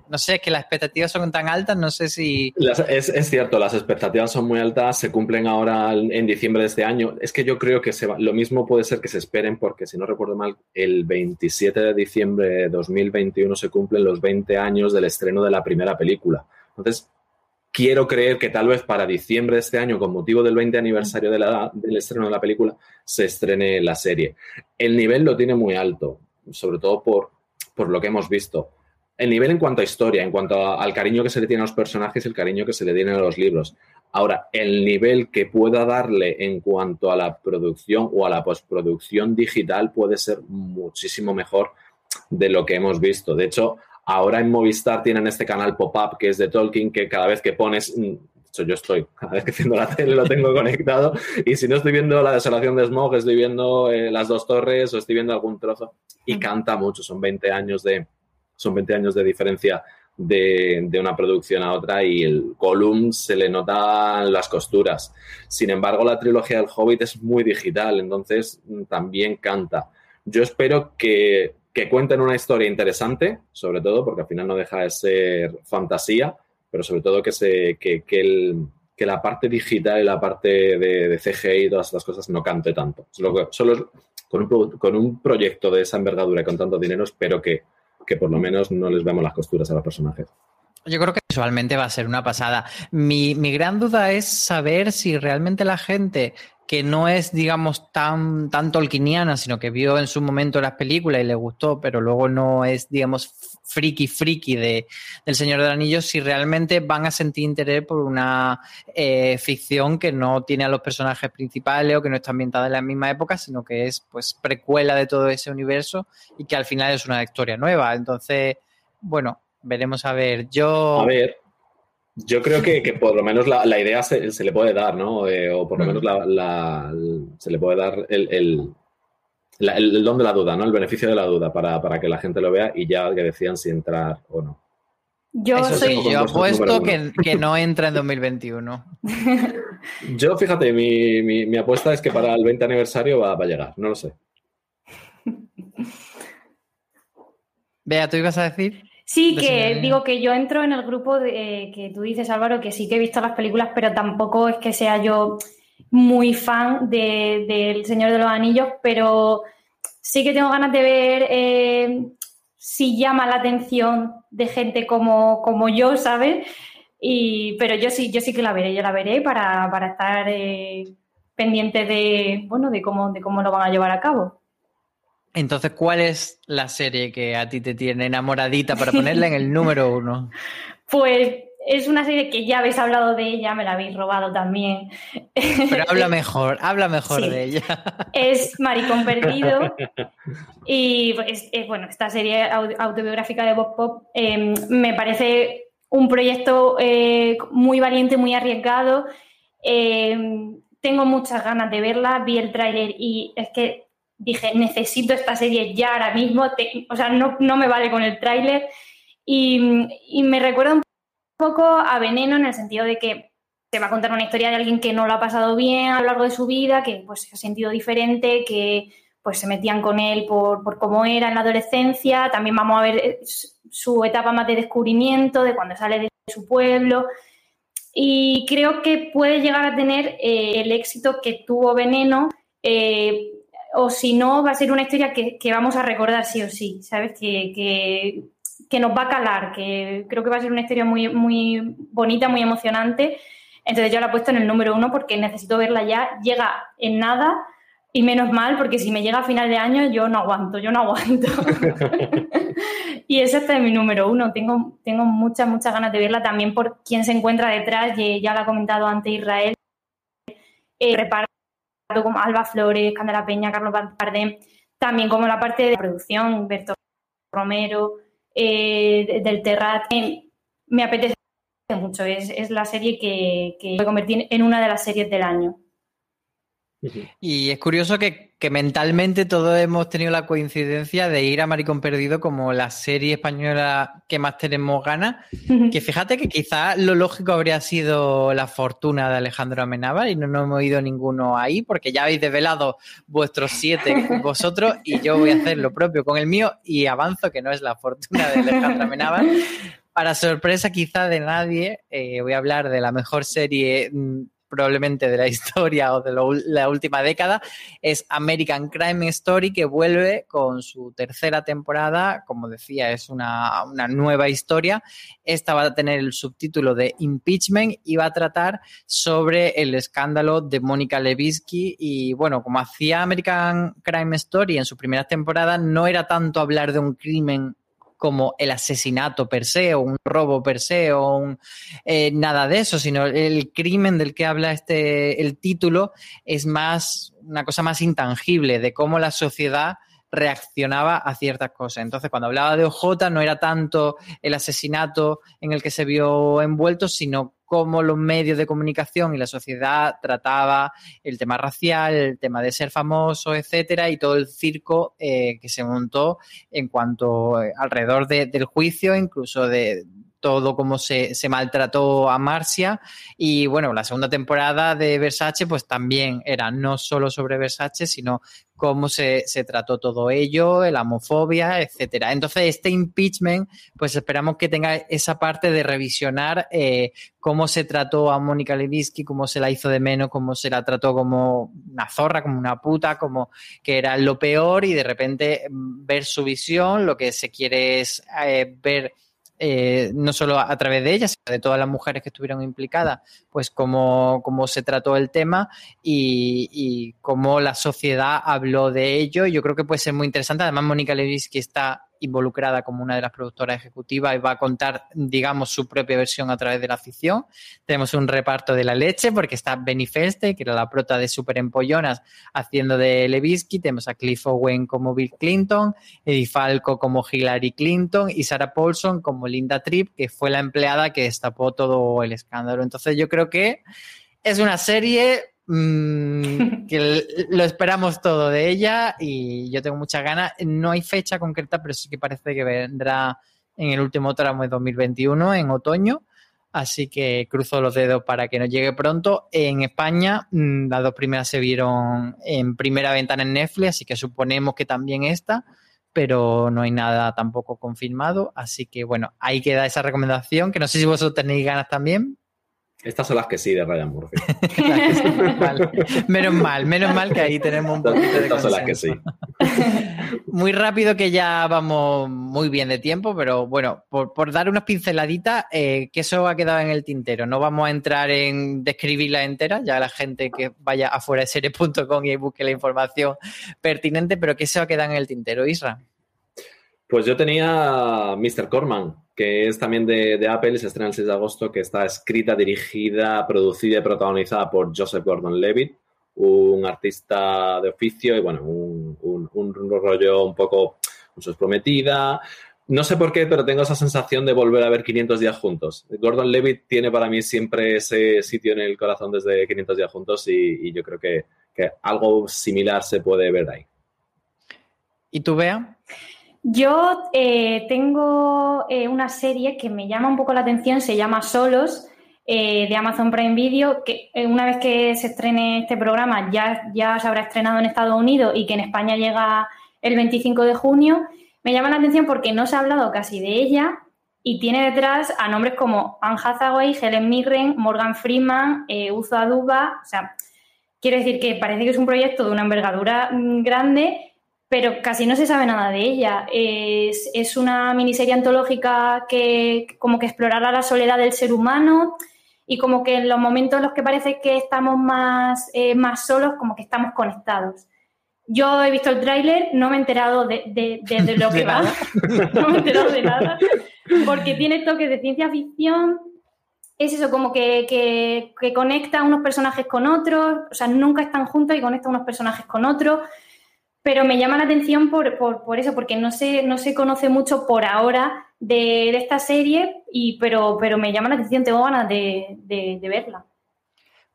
no sé, que las expectativas son tan altas, no sé si... es, cierto, las expectativas son muy altas, se cumplen ahora en diciembre de este año. Es que yo creo que se lo mismo puede ser que se esperen porque, si no recuerdo mal, el 27 de diciembre de 2021 se cumplen los 20 años del estreno de la primera película. Entonces, quiero creer que tal vez para diciembre de este año, con motivo del 20 aniversario de la, del estreno de la película, se estrene la serie. El nivel lo tiene muy alto, sobre todo por, por lo que hemos visto. El nivel en cuanto a historia, en cuanto al cariño que se le tiene a los personajes, el cariño que se le tiene a los libros. Ahora, el nivel que pueda darle en cuanto a la producción o a la postproducción digital puede ser muchísimo mejor de lo que hemos visto. De hecho, Ahora en Movistar tienen este canal pop-up que es de Tolkien, que cada vez que pones, mm, yo estoy, cada vez que enciendo la tele lo tengo conectado, y si no estoy viendo la desolación de Smog, estoy viendo eh, las dos torres o estoy viendo algún trozo, y canta mucho, son 20 años de, son 20 años de diferencia de, de, una producción a otra y el Gollum se le notan las costuras. Sin embargo, la trilogía del Hobbit es muy digital, entonces mm, también canta. Yo espero que que cuenten una historia interesante, sobre todo, porque al final no deja de ser fantasía, pero sobre todo que, se, que, el, que la parte digital y la parte de, CGI y todas estas cosas no cante tanto. Solo, solo con, un, con un proyecto de esa envergadura y con tanto dinero, espero que, que por lo menos no les veamos las costuras a los personajes. Yo creo que visualmente va a ser una pasada. Mi, mi, gran duda es saber si realmente la gente que no es, digamos, tan, tan tolkieniana, sino que vio en su momento las películas y le gustó, pero luego no es, digamos, friki friki de, del Señor del Anillo, si realmente van a sentir interés por una eh, ficción que no tiene a los personajes principales o que no está ambientada en la misma época, sino que es pues precuela de todo ese universo y que al final es una historia nueva. Entonces, bueno, veremos a ver. Yo. A ver. Yo creo que, por lo menos la, idea se, le puede dar, ¿no? Eh, o por lo menos la, se le puede dar el, el, don de la duda, ¿no? El beneficio de la duda para, que la gente lo vea y ya que decían si entrar o no. Yo soy yo apuesto que, que, no entra en 2021. yo, fíjate, mi, mi, apuesta es que para el 20 aniversario va, va a llegar, no lo sé. Vea, ¿tú ibas a decir? Sí, que digo que yo entro en el grupo de, que tú dices, Álvaro, que sí que he visto las películas, pero tampoco es que sea yo muy fan del de, Señor de los Anillos, pero sí que tengo ganas de ver eh, si llama la atención de gente como, como yo, ¿sabes? Y, pero yo sí, yo sí que la veré, yo la veré para, estar eh, pendiente de, bueno, de cómo, de cómo lo van a llevar a cabo. Entonces, ¿cuál es la serie que a ti te tiene enamoradita para ponerla en el número uno? Pues es una serie que ya habéis hablado de ella, me la habéis robado también. Pero habla mejor, habla mejor de ella. Es Maricón Perdido. Y bueno, esta serie autobiográfica de Bob Pop em, me parece un proyecto eh, muy valiente, muy arriesgado. Em, tengo muchas ganas de verla, vi el tráiler y es que dije, necesito esta serie ya ahora mismo, o sea, no, me vale con el tráiler. Y, me recuerda un poco a Veneno en el sentido de que se va a contar una historia de alguien que no lo ha pasado bien a lo largo de su vida, que pues se ha sentido diferente, que pues se metían con él por, por cómo era en la adolescencia. También vamos a ver eh, su etapa más de descubrimiento, de cuando sale de su pueblo. Y creo que puede llegar a tener eh, el éxito que tuvo Veneno eh, o si no, va a ser una historia que, vamos a recordar sí o sí, ¿sabes? Que, nos va a calar, que creo que va a ser una historia muy, muy bonita, muy emocionante. Entonces yo la he puesto en el número uno porque necesito verla ya. Llega en nada y menos mal, porque si me llega a final de año yo no aguanto, yo no aguanto. y ese es mi número uno. Tengo, tengo muchas, muchas ganas de verla también por quién se encuentra detrás, ya lo ha comentado antes Israel. Eh, como Alba Flores, Candela Peña, Carlos Bardem, también como la parte de producción, Berto Romero, eh, del Terrat, me apetece mucho. Es, la serie que, que voy a convertir en una de las series del año. Y es curioso que, mentalmente todos hemos tenido la coincidencia de ir a Maricón Perdido como la serie española que más tenemos ganas. Que fíjate que quizás lo lógico habría sido La Fortuna de Alejandro Amenábar y no, no hemos ido ninguno ahí porque ya habéis desvelado vuestros siete vosotros y yo voy a hacer lo propio con el mío y avanzo que no es La Fortuna de Alejandro Amenábar. Para sorpresa quizá de nadie, eh, voy a hablar de la mejor serie mm, probablemente de la historia o de la última década, es American Crime Story, que vuelve con su tercera temporada. Como decía, es una, nueva historia. Esta va a tener el subtítulo de Impeachment y va a tratar sobre el escándalo de Mónica Lewinsky. Y bueno, como hacía American Crime Story en su primera temporada, no era tanto hablar de un crimen como el asesinato per se o un robo per se o un, eh, nada de eso, sino el crimen del que habla este el título es más una cosa más intangible de cómo la sociedad reaccionaba a ciertas cosas. Entonces, cuando hablaba de OJ, no era tanto el asesinato en el que se vio envuelto, sino cómo los medios de comunicación y la sociedad trataba el tema racial, el tema de ser famoso, etcétera, y todo el circo eh, que se montó en cuanto eh, alrededor del juicio, incluso de, todo cómo se, se, maltrató a Marcia. Y bueno, la segunda temporada de Versace, pues también era no solo sobre Versace, sino cómo se, se trató todo ello, la homofobia, etcétera. Entonces, este impeachment, pues esperamos que tenga esa parte de revisionar eh, cómo se trató a Mónica Lewinsky, cómo se la hizo de menos, cómo se la trató como una zorra, como una puta, como que era lo peor y de repente mm, ver su visión, lo que se quiere es eh, ver eh, no solo a, través de ella, sino de todas las mujeres que estuvieron implicadas, pues cómo, cómo se trató el tema y, y, cómo la sociedad habló de ello. Yo creo que puede ser muy interesante. Además, Mónica Lewinsky está involucrada como una de las productoras ejecutivas y va a contar, digamos, su propia versión a través de la ficción. Tenemos un reparto de la leche porque está Benny Feste, que era la prota de Super Empollonas, haciendo de Levinsky. Tenemos a Cliff Owen como Bill Clinton, Eddie Falco como Hillary Clinton y Sarah Paulson como Linda Tripp, que fue la empleada que destapó todo el escándalo. Entonces yo creo que es una serie Mm, que lo esperamos todo de ella y yo tengo muchas ganas. No hay fecha concreta, pero sí que parece que vendrá en el último tramo de 2021, en otoño. Así que cruzo los dedos para que nos llegue pronto. En España, mm, las dos primeras se vieron en primera ventana en Netflix, así que suponemos que también esta, pero no hay nada tampoco confirmado. Así que bueno, ahí queda esa recomendación, que no sé si vosotros tenéis ganas también, estas son las que sí de Ryan Murphy. menos mal, menos mal que ahí tenemos un poquito de Estas son las que sí. Muy rápido que ya vamos muy bien de tiempo, pero bueno, por, dar unas pinceladitas, eh, que eso ha quedado en el tintero. No vamos a entrar en describirla entera, ya la gente que vaya afuera de series.com y busque la información pertinente, pero que eso ha quedado en el tintero, Isra. Pues yo tenía Mr. Corman, que es también de, Apple, se estrena el 6 de agosto, que está escrita, dirigida, producida y protagonizada por Joseph Gordon-Levitt, un artista de oficio y, bueno, un, rollo un poco prometida. No sé por qué, pero tengo esa sensación de volver a ver 500 días juntos. Gordon Levitt tiene para mí siempre ese sitio en el corazón desde 500 días juntos y, yo creo que, que, algo similar se puede ver ahí. ¿Y tú, Bea? Yo eh, tengo eh, una serie que me llama un poco la atención, se llama Solos, eh, de Amazon Prime Video, que una vez que se estrene este programa ya, ya se habrá estrenado en Estados Unidos y que en España llega el 25 de junio. Me llama la atención porque no se ha hablado casi de ella y tiene detrás a nombres como Anne Hathaway, Helen Mirren, Morgan Freeman, Uzo Aduba. O sea, quiere decir que parece que es un proyecto de una envergadura mm, grande pero casi no se sabe nada de ella. Es, una miniserie antológica que como que explorará la soledad del ser humano y como que en los momentos en los que parece que estamos más, eh, más solos, como que estamos conectados. Yo he visto el tráiler, no me he enterado de, lo que va, no me he enterado de nada, porque tiene toques de ciencia ficción, es eso, como que, que, que conecta unos personajes con otros, o sea, nunca están juntos y conecta unos personajes con otros pero me llama la atención por, por, eso, porque no se, no se conoce mucho por ahora de, esta serie, y, pero, pero me llama la atención, tengo ganas de, verla.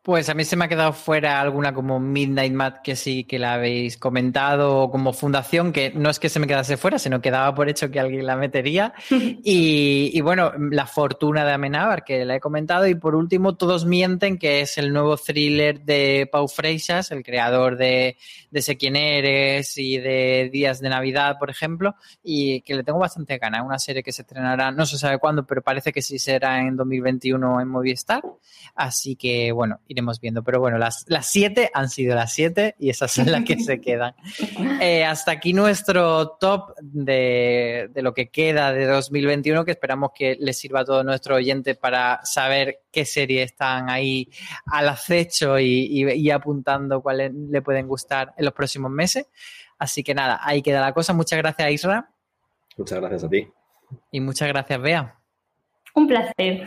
Pues a mí se me ha quedado fuera alguna como Midnight Mad que sí que la habéis comentado como fundación, que no es que se me quedase fuera, sino que daba por hecho que alguien la metería. y, bueno, La Fortuna de Amenábar, que la he comentado. Y por último, Todos Mienten, que es el nuevo thriller de Pau Freixas, el creador de, de Sé quién eres y de Días de Navidad, por ejemplo, y que le tengo bastante ganas. Una serie que se estrenará, no se sabe cuándo, pero parece que sí será en 2021 en Movistar. Así que bueno, iremos viendo. Pero bueno, las, las siete han sido las siete y esas son las que se quedan. Eh, hasta aquí nuestro top de, lo que queda de 2021, que esperamos que les sirva a todo nuestro oyente para saber qué series están ahí al acecho y, apuntando cuáles le pueden gustar en los próximos meses. Así que nada, ahí queda la cosa. Muchas gracias, Isra. Muchas gracias a ti. Y muchas gracias, Bea. Un placer.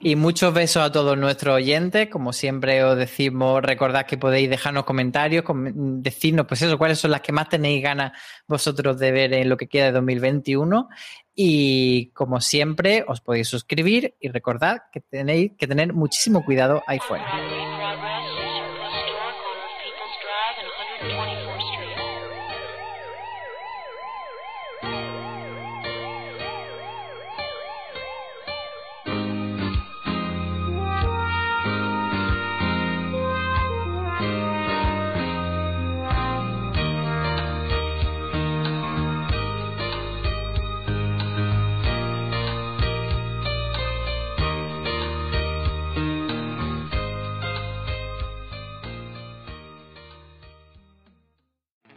Y muchos besos a todos nuestros oyentes. Como siempre os decimos, recordad que podéis dejarnos comentarios, decirnos, pues cuáles son las que más tenéis ganas vosotros de ver en lo que queda de 2021. Y como siempre, os podéis suscribir y recordad que tenéis que tener muchísimo cuidado ahí fuera.